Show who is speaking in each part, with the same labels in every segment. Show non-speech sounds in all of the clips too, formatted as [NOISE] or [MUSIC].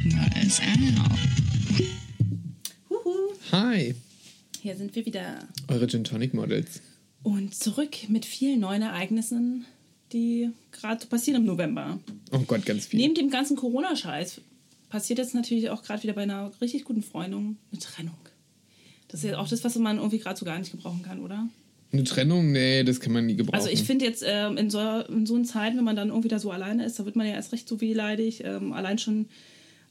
Speaker 1: Out.
Speaker 2: Huhu,
Speaker 3: Hi,
Speaker 2: hier sind wir wieder.
Speaker 3: eure Gin Tonic Models.
Speaker 2: Und zurück mit vielen neuen Ereignissen, die gerade passieren im November.
Speaker 3: Oh Gott, ganz viel.
Speaker 2: Neben dem ganzen Corona-Scheiß passiert jetzt natürlich auch gerade wieder bei einer richtig guten Freundung eine Trennung. Das ist ja auch das, was man irgendwie gerade so gar nicht gebrauchen kann, oder?
Speaker 3: Eine Trennung? Nee, das kann man nie gebrauchen.
Speaker 2: Also ich finde jetzt ähm, in, so, in so einer Zeit, wenn man dann irgendwie da so alleine ist, da wird man ja erst recht so wehleidig. Ähm, allein schon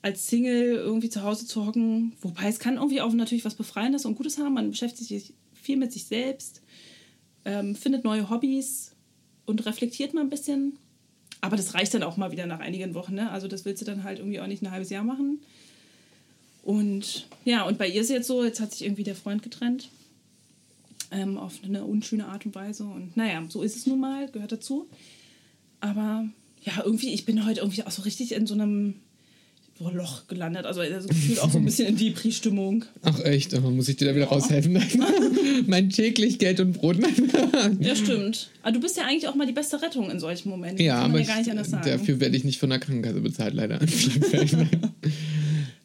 Speaker 2: als Single irgendwie zu Hause zu hocken. Wobei es kann irgendwie auch natürlich was Befreiendes und Gutes haben. Man beschäftigt sich viel mit sich selbst, ähm, findet neue Hobbys und reflektiert mal ein bisschen. Aber das reicht dann auch mal wieder nach einigen Wochen. Ne? Also das willst du dann halt irgendwie auch nicht ein halbes Jahr machen. Und ja, und bei ihr ist jetzt so, jetzt hat sich irgendwie der Freund getrennt. Ähm, auf eine unschöne Art und Weise. Und naja, so ist es nun mal, gehört dazu. Aber ja, irgendwie, ich bin heute irgendwie auch so richtig in so einem so Loch gelandet. Also, also gefühlt auch so ein bisschen in Depri-Stimmung.
Speaker 3: Ach echt, aber muss ich dir da wieder raushelfen? [LAUGHS] mein täglich Geld und Brot.
Speaker 2: Ja, stimmt. Aber du bist ja eigentlich auch mal die beste Rettung in solchen Momenten.
Speaker 3: ja, aber
Speaker 2: ja gar nicht anders
Speaker 3: ich,
Speaker 2: sagen.
Speaker 3: dafür werde ich nicht von der Krankenkasse bezahlt, leider. [LAUGHS]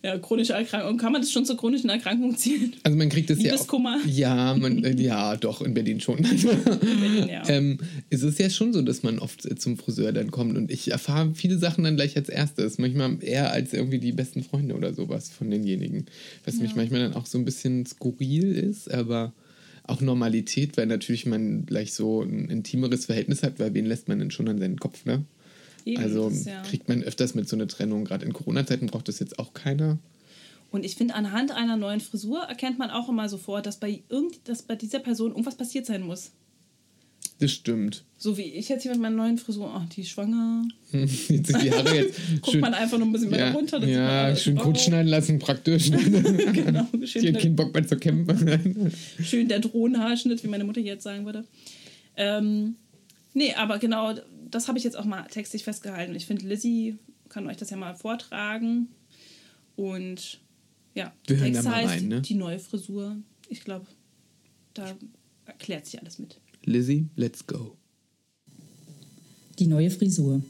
Speaker 3: In.
Speaker 2: Ja, chronische Erkrankung. Kann man das schon zur chronischen Erkrankung ziehen?
Speaker 3: Also man kriegt das ja auch? Ja, man, äh, ja, doch, in Berlin schon.
Speaker 2: Berlin, ja. [LAUGHS]
Speaker 3: ähm, es ist ja schon so, dass man oft äh, zum Friseur dann kommt und ich erfahre viele Sachen dann gleich als erstes. Manchmal eher als irgendwie die besten Freunde oder sowas von denjenigen. Was mich manchmal dann auch so ein bisschen skurril ist, aber auch Normalität, weil natürlich man gleich so ein intimeres Verhältnis hat, weil wen lässt man denn schon an seinen Kopf, ne?
Speaker 2: Eben,
Speaker 3: also
Speaker 2: das ja-
Speaker 3: kriegt man öfters mit so einer Trennung, gerade in Corona-Zeiten braucht das jetzt auch keiner.
Speaker 2: Und ich finde, anhand einer neuen Frisur erkennt man auch immer sofort, dass bei, irgend, dass bei dieser Person irgendwas passiert sein muss.
Speaker 3: Das stimmt.
Speaker 2: So wie ich jetzt hier mit meiner neuen Frisur, ach, die ist schwanger. [LAUGHS]
Speaker 3: Jetzt sind die Haare jetzt [LAUGHS]
Speaker 2: Guckt man einfach noch ein bisschen weiter
Speaker 3: ja,
Speaker 2: runter.
Speaker 3: ja schön kurz schneiden lassen, praktisch. [LAUGHS]
Speaker 2: genau,
Speaker 3: Ich
Speaker 2: schön,
Speaker 3: habe keinen Bock mehr zu kämpfen.
Speaker 2: schön der Drohnenhaarschnitt, wie meine Mutter jetzt sagen würde. Ähm, nee, aber genau, das habe ich jetzt auch mal textlich festgehalten. Ich finde, Lizzie kann euch das ja mal vortragen. Und ja,
Speaker 3: Wir hören
Speaker 2: Text heißt
Speaker 3: rein, ne?
Speaker 2: die neue Frisur. Ich glaube, da erklärt sich alles mit.
Speaker 3: Lizzie, let's go.
Speaker 4: Die neue Frisur.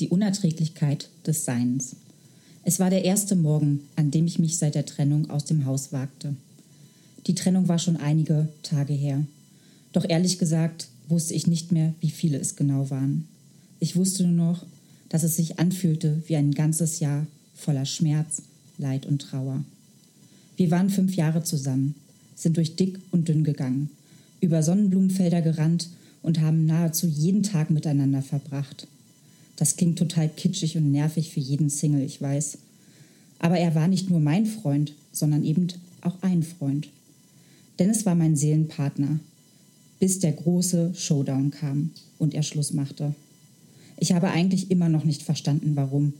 Speaker 4: Die Unerträglichkeit des Seins. Es war der erste Morgen, an dem ich mich seit der Trennung aus dem Haus wagte. Die Trennung war schon einige Tage her. Doch ehrlich gesagt wusste ich nicht mehr, wie viele es genau waren. Ich wusste nur noch, dass es sich anfühlte wie ein ganzes Jahr voller Schmerz, Leid und Trauer. Wir waren fünf Jahre zusammen, sind durch dick und dünn gegangen, über Sonnenblumenfelder gerannt und haben nahezu jeden Tag miteinander verbracht. Das klingt total kitschig und nervig für jeden Single, ich weiß. Aber er war nicht nur mein Freund, sondern eben auch ein Freund. Dennis war mein Seelenpartner, bis der große Showdown kam und er Schluss machte. Ich habe eigentlich immer noch nicht verstanden, warum,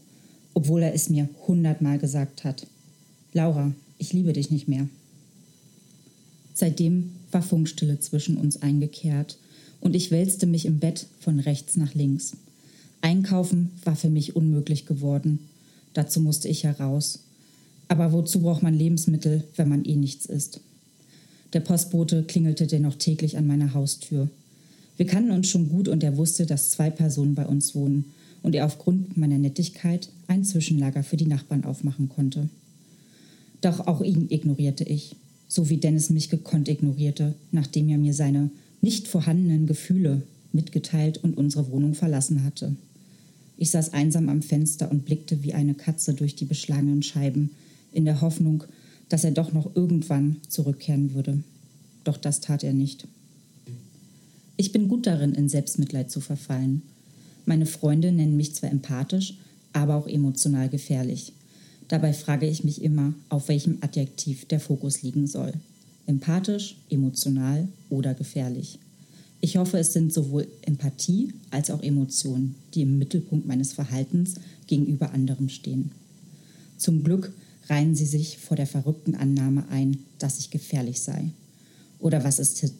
Speaker 4: obwohl er es mir hundertmal gesagt hat. Laura, ich liebe dich nicht mehr. Seitdem war Funkstille zwischen uns eingekehrt und ich wälzte mich im Bett von rechts nach links. Einkaufen war für mich unmöglich geworden. Dazu musste ich heraus. Aber wozu braucht man Lebensmittel, wenn man eh nichts isst? Der Postbote klingelte dennoch täglich an meiner Haustür. Wir kannten uns schon gut und er wusste, dass zwei Personen bei uns wohnen und er aufgrund meiner Nettigkeit ein Zwischenlager für die Nachbarn aufmachen konnte. Doch auch ihn ignorierte ich, so wie Dennis mich gekonnt ignorierte, nachdem er mir seine nicht vorhandenen Gefühle mitgeteilt und unsere Wohnung verlassen hatte. Ich saß einsam am Fenster und blickte wie eine Katze durch die beschlagenen Scheiben, in der Hoffnung, dass er doch noch irgendwann zurückkehren würde. Doch das tat er nicht. Ich bin gut darin, in Selbstmitleid zu verfallen. Meine Freunde nennen mich zwar empathisch, aber auch emotional gefährlich. Dabei frage ich mich immer, auf welchem Adjektiv der Fokus liegen soll. Empathisch, emotional oder gefährlich. Ich hoffe, es sind sowohl Empathie als auch Emotionen, die im Mittelpunkt meines Verhaltens gegenüber anderen stehen. Zum Glück reihen sie sich vor der verrückten Annahme ein, dass ich gefährlich sei. Oder was ist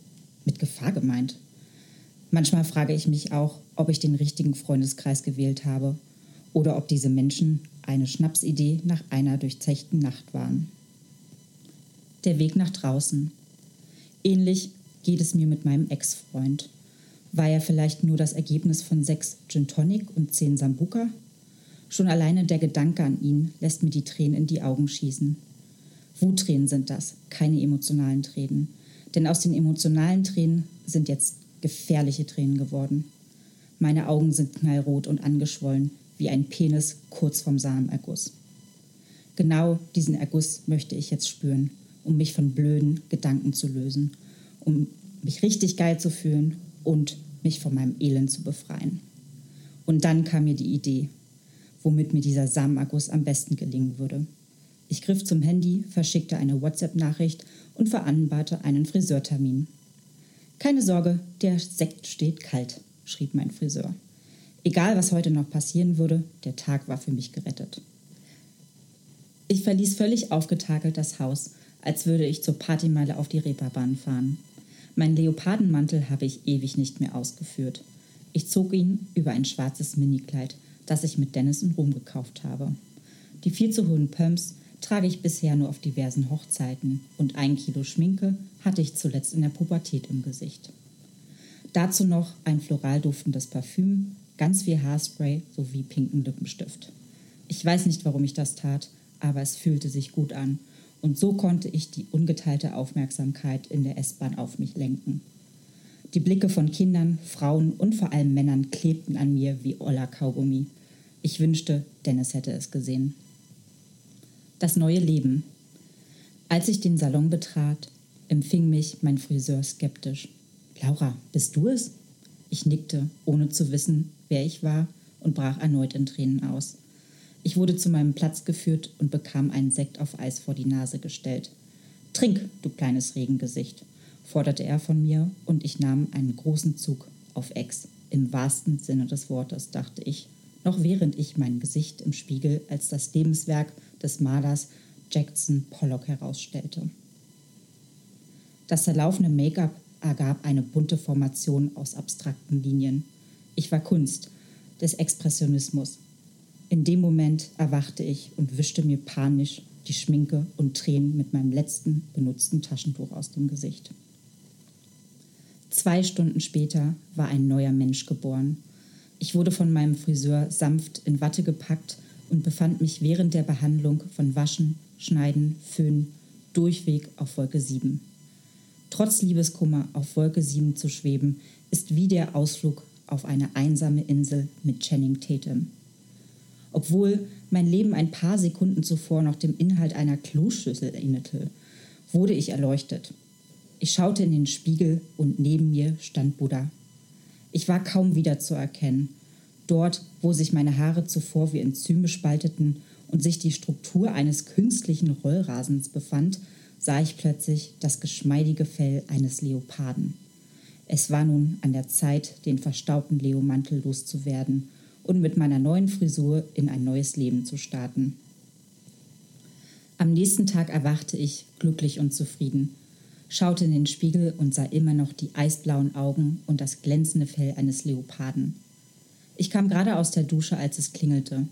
Speaker 4: mit Gefahr gemeint? Manchmal frage ich mich auch, ob ich den richtigen Freundeskreis gewählt habe oder ob diese Menschen eine Schnapsidee nach einer durchzechten Nacht waren. Der Weg nach draußen. Ähnlich geht es mir mit meinem Ex-Freund. War er vielleicht nur das Ergebnis von sechs Gin Tonic und zehn Sambuca? Schon alleine der Gedanke an ihn lässt mir die Tränen in die Augen schießen. Wuttränen sind das, keine emotionalen Tränen. Denn aus den emotionalen Tränen sind jetzt gefährliche Tränen geworden. Meine Augen sind knallrot und angeschwollen, wie ein Penis kurz vorm Samenerguss. Genau diesen Erguss möchte ich jetzt spüren, um mich von blöden Gedanken zu lösen, um mich richtig geil zu fühlen und mich von meinem Elend zu befreien. Und dann kam mir die Idee, womit mir dieser Samenerguss am besten gelingen würde. Ich griff zum Handy, verschickte eine WhatsApp-Nachricht und vereinbarte einen Friseurtermin. Keine Sorge, der Sekt steht kalt, schrieb mein Friseur. Egal, was heute noch passieren würde, der Tag war für mich gerettet. Ich verließ völlig aufgetakelt das Haus, als würde ich zur Partymeile auf die Reeperbahn fahren. Mein Leopardenmantel habe ich ewig nicht mehr ausgeführt. Ich zog ihn über ein schwarzes Minikleid, das ich mit Dennis in Rom gekauft habe. Die viel zu hohen Pumps trage ich bisher nur auf diversen Hochzeiten und ein Kilo Schminke hatte ich zuletzt in der Pubertät im Gesicht. Dazu noch ein floral duftendes Parfüm, ganz viel Haarspray sowie pinken Lippenstift. Ich weiß nicht, warum ich das tat, aber es fühlte sich gut an und so konnte ich die ungeteilte Aufmerksamkeit in der S-Bahn auf mich lenken. Die Blicke von Kindern, Frauen und vor allem Männern klebten an mir wie Oller Kaugummi. Ich wünschte, Dennis hätte es gesehen. Das neue Leben. Als ich den Salon betrat, empfing mich mein Friseur skeptisch. Laura, bist du es? Ich nickte, ohne zu wissen, wer ich war, und brach erneut in Tränen aus. Ich wurde zu meinem Platz geführt und bekam einen Sekt auf Eis vor die Nase gestellt. Trink, du kleines Regengesicht, forderte er von mir, und ich nahm einen großen Zug auf Ex. Im wahrsten Sinne des Wortes, dachte ich, noch während ich mein Gesicht im Spiegel als das Lebenswerk des Malers Jackson Pollock herausstellte. Das zerlaufene Make-up ergab eine bunte Formation aus abstrakten Linien. Ich war Kunst des Expressionismus. In dem Moment erwachte ich und wischte mir panisch die Schminke und Tränen mit meinem letzten benutzten Taschentuch aus dem Gesicht. Zwei Stunden später war ein neuer Mensch geboren. Ich wurde von meinem Friseur sanft in Watte gepackt und befand mich während der Behandlung von Waschen, Schneiden, Föhnen durchweg auf Wolke 7. Trotz Liebeskummer auf Wolke 7 zu schweben, ist wie der Ausflug auf eine einsame Insel mit Channing Tatum. Obwohl mein Leben ein paar Sekunden zuvor noch dem Inhalt einer Kloschüssel erinnerte, wurde ich erleuchtet. Ich schaute in den Spiegel und neben mir stand Buddha. Ich war kaum wiederzuerkennen Dort, wo sich meine Haare zuvor wie Enzyme spalteten und sich die Struktur eines künstlichen Rollrasens befand, sah ich plötzlich das geschmeidige Fell eines Leoparden. Es war nun an der Zeit, den verstaubten Leomantel loszuwerden und mit meiner neuen Frisur in ein neues Leben zu starten. Am nächsten Tag erwachte ich glücklich und zufrieden, schaute in den Spiegel und sah immer noch die eisblauen Augen und das glänzende Fell eines Leoparden. Ich kam gerade aus der Dusche, als es klingelte.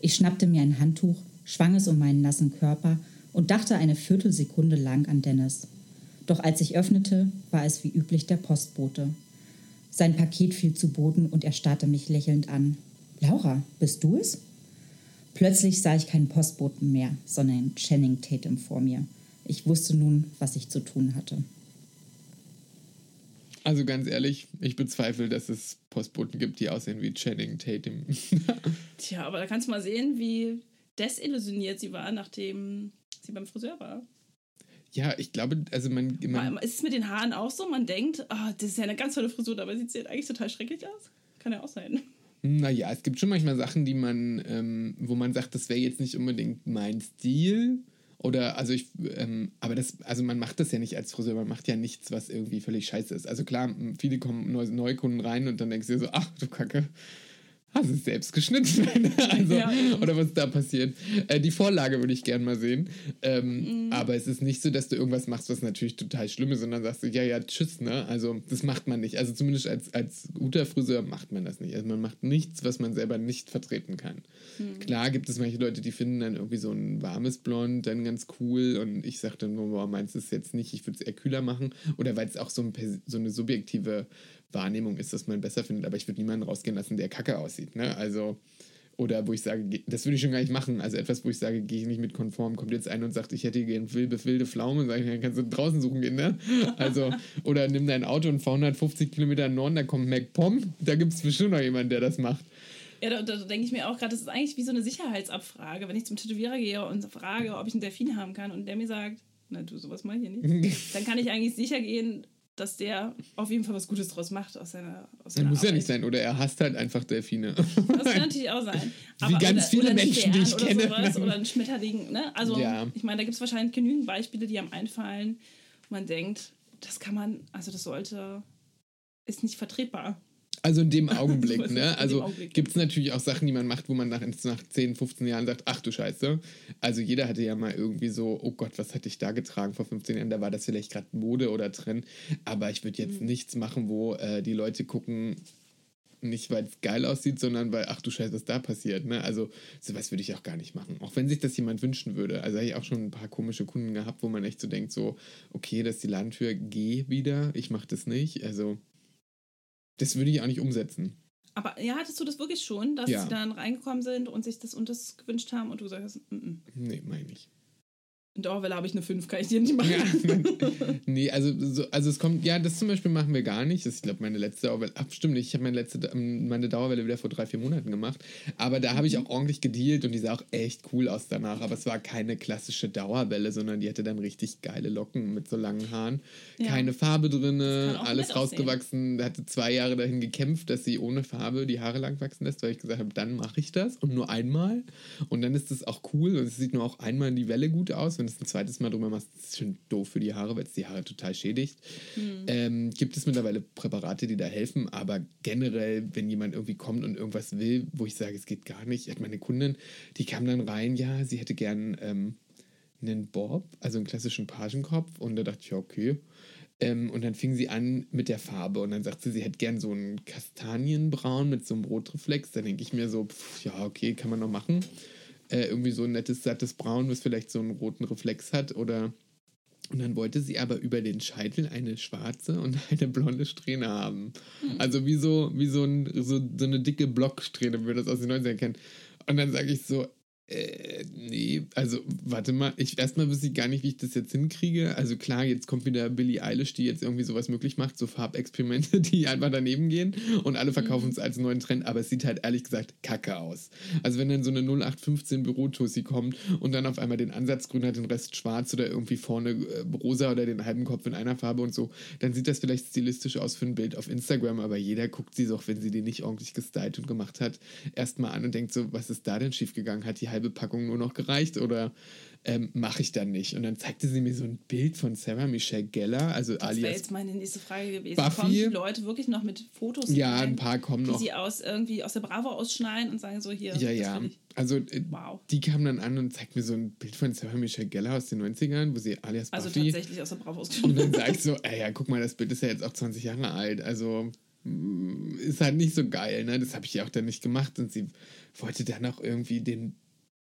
Speaker 4: Ich schnappte mir ein Handtuch, schwang es um meinen nassen Körper und dachte eine Viertelsekunde lang an Dennis. Doch als ich öffnete, war es wie üblich der Postbote. Sein Paket fiel zu Boden und er starrte mich lächelnd an. Laura, bist du es? Plötzlich sah ich keinen Postboten mehr, sondern Channing Tatum vor mir. Ich wusste nun, was ich zu tun hatte.
Speaker 3: Also ganz ehrlich, ich bezweifle, dass es Postboten gibt, die aussehen wie Channing Tatum. [LAUGHS]
Speaker 2: Tja, aber da kannst du mal sehen, wie desillusioniert sie war, nachdem sie beim Friseur war.
Speaker 3: Ja, ich glaube, also man, man.
Speaker 2: Ist es mit den Haaren auch so? Man denkt, oh, das ist ja eine ganz tolle Frisur, aber sieht sie eigentlich total schrecklich aus? Kann ja auch sein.
Speaker 3: Naja, es gibt schon manchmal Sachen, die man, ähm, wo man sagt, das wäre jetzt nicht unbedingt mein Stil. Oder, also ich, ähm, aber das, also man macht das ja nicht als Friseur, man macht ja nichts, was irgendwie völlig scheiße ist. Also klar, viele kommen neue, neue Kunden rein und dann denkst du dir so, ach du Kacke, hast es selbst geschnitten. [LAUGHS] also, ja. Oder was da passiert. Äh, die Vorlage würde ich gerne mal sehen. Ähm, mhm. Aber es ist nicht so, dass du irgendwas machst, was natürlich total schlimm ist, sondern sagst du, ja, ja, tschüss, ne? Also das macht man nicht. Also zumindest als, als guter Friseur macht man das nicht. Also man macht nichts, was man selber nicht vertreten kann. Mhm. Klar gibt es manche Leute, die finden dann irgendwie so ein warmes Blond dann ganz cool und ich sage dann, boah, meinst du es jetzt nicht, ich würde es eher kühler machen. Oder weil es auch so, ein, so eine subjektive Wahrnehmung ist, dass man besser findet. Aber ich würde niemanden rausgehen lassen, der kacke aussieht. Ne? Also, Oder wo ich sage, ge- das würde ich schon gar nicht machen. Also etwas, wo ich sage, gehe ich nicht mit konform. Kommt jetzt einer und sagt, ich hätte gerne wilde, wilde Pflaume, sage ich, dann kannst du draußen suchen gehen, ne? Also, oder nimm dein Auto und fahr 150 Kilometer in den Norden, da kommt MacPom. Da gibt es bestimmt noch jemanden, der das macht.
Speaker 2: Ja, da, da denke ich mir auch gerade, das ist eigentlich wie so eine Sicherheitsabfrage. Wenn ich zum Tätowierer gehe und frage, ob ich einen Delfin haben kann und der mir sagt, na du, sowas mal hier nicht, [LAUGHS] dann kann ich eigentlich sicher gehen, dass der auf jeden Fall was Gutes draus macht aus seiner, aus seiner
Speaker 3: Muss ja
Speaker 2: Arbeit.
Speaker 3: nicht sein. Oder er hasst halt einfach Delfine.
Speaker 2: Das kann [LAUGHS] natürlich auch sein.
Speaker 3: Wie ganz viele
Speaker 2: ein
Speaker 3: Menschen, die ich
Speaker 2: Stern
Speaker 3: kenne.
Speaker 2: Oder, sowas, oder ein Schmetterling. Ne? Also,
Speaker 3: Ja.
Speaker 2: ich meine, da gibt es wahrscheinlich genügend Beispiele, die einem einfallen, wo man denkt, das kann man, also das sollte, ist nicht vertretbar.
Speaker 3: Also in dem [LAUGHS] Augenblick, ne? Also gibt es natürlich auch Sachen, die man macht, wo man nach, nach 10, 15 Jahren sagt, ach du Scheiße. Also jeder hatte ja mal irgendwie so, oh Gott, was hatte ich da getragen vor 15 Jahren? Da war das vielleicht gerade Mode oder Trend. Aber ich würde jetzt
Speaker 2: Mhm.
Speaker 3: nichts machen, wo äh, die Leute gucken, nicht weil es geil aussieht, sondern weil, ach du Scheiße, was da passiert. Ne? Also sowas würde ich auch gar nicht machen. Auch wenn sich das jemand wünschen würde. Also habe ich auch schon ein paar komische Kunden gehabt, wo man echt so denkt, so, okay, das ist die Ladentür, geh wieder, ich mache das nicht. Also das würde ich auch nicht umsetzen.
Speaker 2: Aber ja, hattest du das wirklich schon, dass
Speaker 3: Ja.
Speaker 2: sie dann reingekommen sind und sich das und das gewünscht haben und du gesagt hast, mm -mm.
Speaker 3: Nee, meine ich.
Speaker 2: In Orwell habe ich eine 5, kann ich dir nicht machen.
Speaker 3: Ja, [LAUGHS] nee, also, so, also es kommt, ja, das zum Beispiel machen wir gar nicht. Das ist, ich glaube, meine letzte Dauerwelle, ach, stimmt nicht, ich habe meine letzte, ähm, meine Dauerwelle wieder vor drei, vier Monaten gemacht. Aber da habe ich auch ordentlich gedealt und die sah auch echt cool aus danach. Aber es war keine klassische Dauerwelle, sondern die hatte dann richtig geile Locken mit so langen Haaren.
Speaker 2: Ja.
Speaker 3: Keine Farbe drin, alles
Speaker 2: aussehen.
Speaker 3: rausgewachsen. Da hatte zwei Jahre dahin gekämpft, dass sie ohne Farbe die Haare lang wachsen lässt, weil ich gesagt habe, dann mache ich das und nur einmal. Und dann ist es auch cool und es sieht nur auch einmal in die Welle gut aus. Wenn du es ein zweites Mal drüber machst, ist es schon doof für die Haare, weil es die Haare total schädigt. Ähm, gibt es mittlerweile Präparate, die da helfen, aber generell, wenn jemand irgendwie kommt und irgendwas will, wo ich sage, es geht gar nicht, ich hatte meine Kundin, die kam dann rein, ja, sie hätte gern ähm, einen Bob, also einen klassischen Pagenkopf und da dachte ich, ja, okay. Ähm, und dann fing sie an mit der Farbe und dann sagt sie, sie hätte gern so einen Kastanienbraun mit so einem Rotreflex. Da denke ich mir so, pff, ja, okay, kann man noch machen. Äh, irgendwie so ein nettes, sattes Braun, was vielleicht so einen roten Reflex hat oder und dann wollte sie aber über den Scheitel eine schwarze und [LAUGHS] eine blonde Strähne haben. Also wie so, wie so, ein, so, so eine dicke Blocksträhne, wie wir das aus den 90ern kennen. Und dann sage ich so, äh, nee, also warte mal, ich erstmal wüsste ich gar nicht, wie ich das jetzt hinkriege. Also klar, jetzt kommt wieder Billie Eilish, die jetzt irgendwie sowas möglich macht, so Farbexperimente, [LAUGHS] die einfach daneben gehen und alle verkaufen es als neuen Trend, aber es sieht halt ehrlich gesagt kacke aus. Also wenn dann so eine 0815 Bürotussi kommt und dann auf einmal den Ansatz grün hat, den Rest schwarz oder irgendwie vorne äh, rosa oder den halben Kopf in einer Farbe und so, dann sieht das vielleicht stilistisch aus für ein Bild auf Instagram, aber jeder guckt sie doch, wenn sie die nicht ordentlich gestylt und gemacht hat, erstmal an und denkt so, was ist da denn schiefgegangen? Hat die halbe Packung nur noch gereicht oder ähm, mache ich dann nicht? Und dann zeigte sie mir so ein Bild von Sarah Michelle Gellar, also
Speaker 2: Das wäre
Speaker 3: alias
Speaker 2: jetzt meine nächste Frage gewesen.
Speaker 3: Buffy?
Speaker 2: Kommen die Leute wirklich noch mit Fotos
Speaker 3: Ja,
Speaker 2: rein,
Speaker 3: ein paar kommen
Speaker 2: die
Speaker 3: noch.
Speaker 2: sie aus irgendwie aus der Bravo ausschneiden und sagen so hier.
Speaker 3: Ja,
Speaker 2: das
Speaker 3: ja. Also äh,
Speaker 2: Wow.
Speaker 3: die kam dann an und zeigt mir so ein Bild von Sarah Michelle Gellar aus den 90ern, wo sie alias
Speaker 2: Also
Speaker 3: Buffy
Speaker 2: tatsächlich aus der Bravo
Speaker 3: Und
Speaker 2: ausgeschnitten.
Speaker 3: dann [LAUGHS] sag ich so, ey, ja, guck mal, das Bild ist ja jetzt auch 20 Jahre alt. Also mm, ist halt nicht so geil, ne? Das habe ich ja auch dann nicht gemacht. Und sie wollte dann auch irgendwie den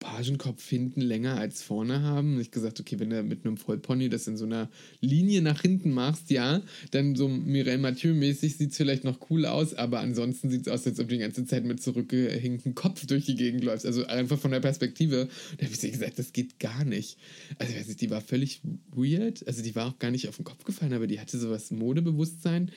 Speaker 3: Pagenkopf hinten länger als vorne haben. Und ich gesagt, okay, wenn du mit einem Vollpony das in so einer Linie nach hinten machst, ja, dann so Mireille Mathieu-mäßig sieht es vielleicht noch cool aus, aber ansonsten sieht es aus, als ob du die ganze Zeit mit zurückgehinktem Kopf durch die Gegend läufst. Also einfach von der Perspektive. Da habe ich gesagt, das geht gar nicht. Also ich weiß nicht, die war völlig weird. Also die war auch gar nicht auf den Kopf gefallen, aber die hatte sowas Modebewusstsein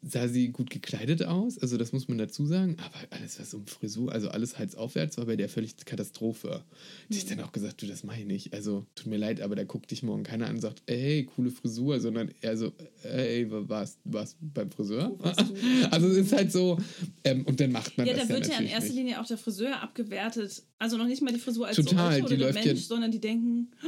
Speaker 3: sah sie gut gekleidet aus, also das muss man dazu sagen, aber alles was um Frisur, also alles halsaufwärts war bei der völlig Katastrophe. Die ich dann auch gesagt, du, das mache ich nicht. Also tut mir leid, aber da guckt dich morgen keiner an und sagt, ey, coole Frisur, sondern eher so, ey, warst war's beim Friseur?
Speaker 2: Warst du? [LAUGHS]
Speaker 3: Also es ist halt so, ähm, und dann macht man
Speaker 2: Ja,
Speaker 3: das
Speaker 2: da
Speaker 3: ja
Speaker 2: wird ja in erster. Linie auch der Friseur abgewertet. Also noch nicht mal die Frisur als
Speaker 3: Total,
Speaker 2: solche oder
Speaker 3: die
Speaker 2: der
Speaker 3: läuft ja-
Speaker 2: Mensch, sondern die denken, oh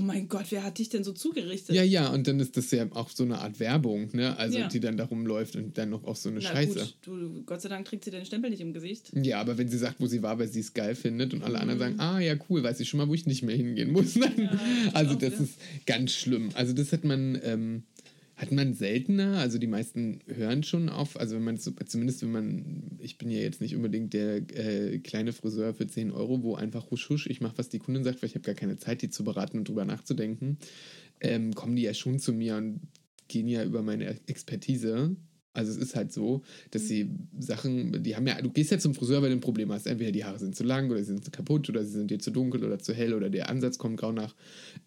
Speaker 2: mein Gott, wer hat dich denn so zugerichtet?
Speaker 3: Ja, ja, und dann ist das ja auch so eine Art Werbung, ne? Also
Speaker 2: Ja.
Speaker 3: die dann darum läuft und dann noch auch so eine
Speaker 2: Na
Speaker 3: Scheiße.
Speaker 2: gut, du, Gott sei Dank trägt sie den Stempel nicht im Gesicht.
Speaker 3: Ja, aber wenn sie sagt, wo sie war, weil sie es geil findet und alle anderen
Speaker 2: Mhm.
Speaker 3: sagen, ah ja, cool, weiß ich schon mal, wo ich nicht mehr hingehen muss. also
Speaker 2: auch
Speaker 3: das
Speaker 2: wieder.
Speaker 3: ist ganz schlimm. Also das hat man, ähm, hat man seltener. Also die meisten hören schon auf. Also wenn man zumindest wenn man, ich bin ja jetzt nicht unbedingt der äh, kleine Friseur für 10 Euro, wo einfach husch husch, ich mache, was die Kundin sagt, weil ich habe gar keine Zeit, die zu beraten und drüber nachzudenken, ähm, kommen die ja schon zu mir und gehen ja über meine Expertise Also es ist halt so, dass sie Sachen, die haben ja, du gehst ja zum Friseur, weil du ein Problem hast. Entweder die Haare sind zu lang oder sie sind kaputt oder sie sind dir zu dunkel oder zu hell oder der Ansatz kommt grau nach.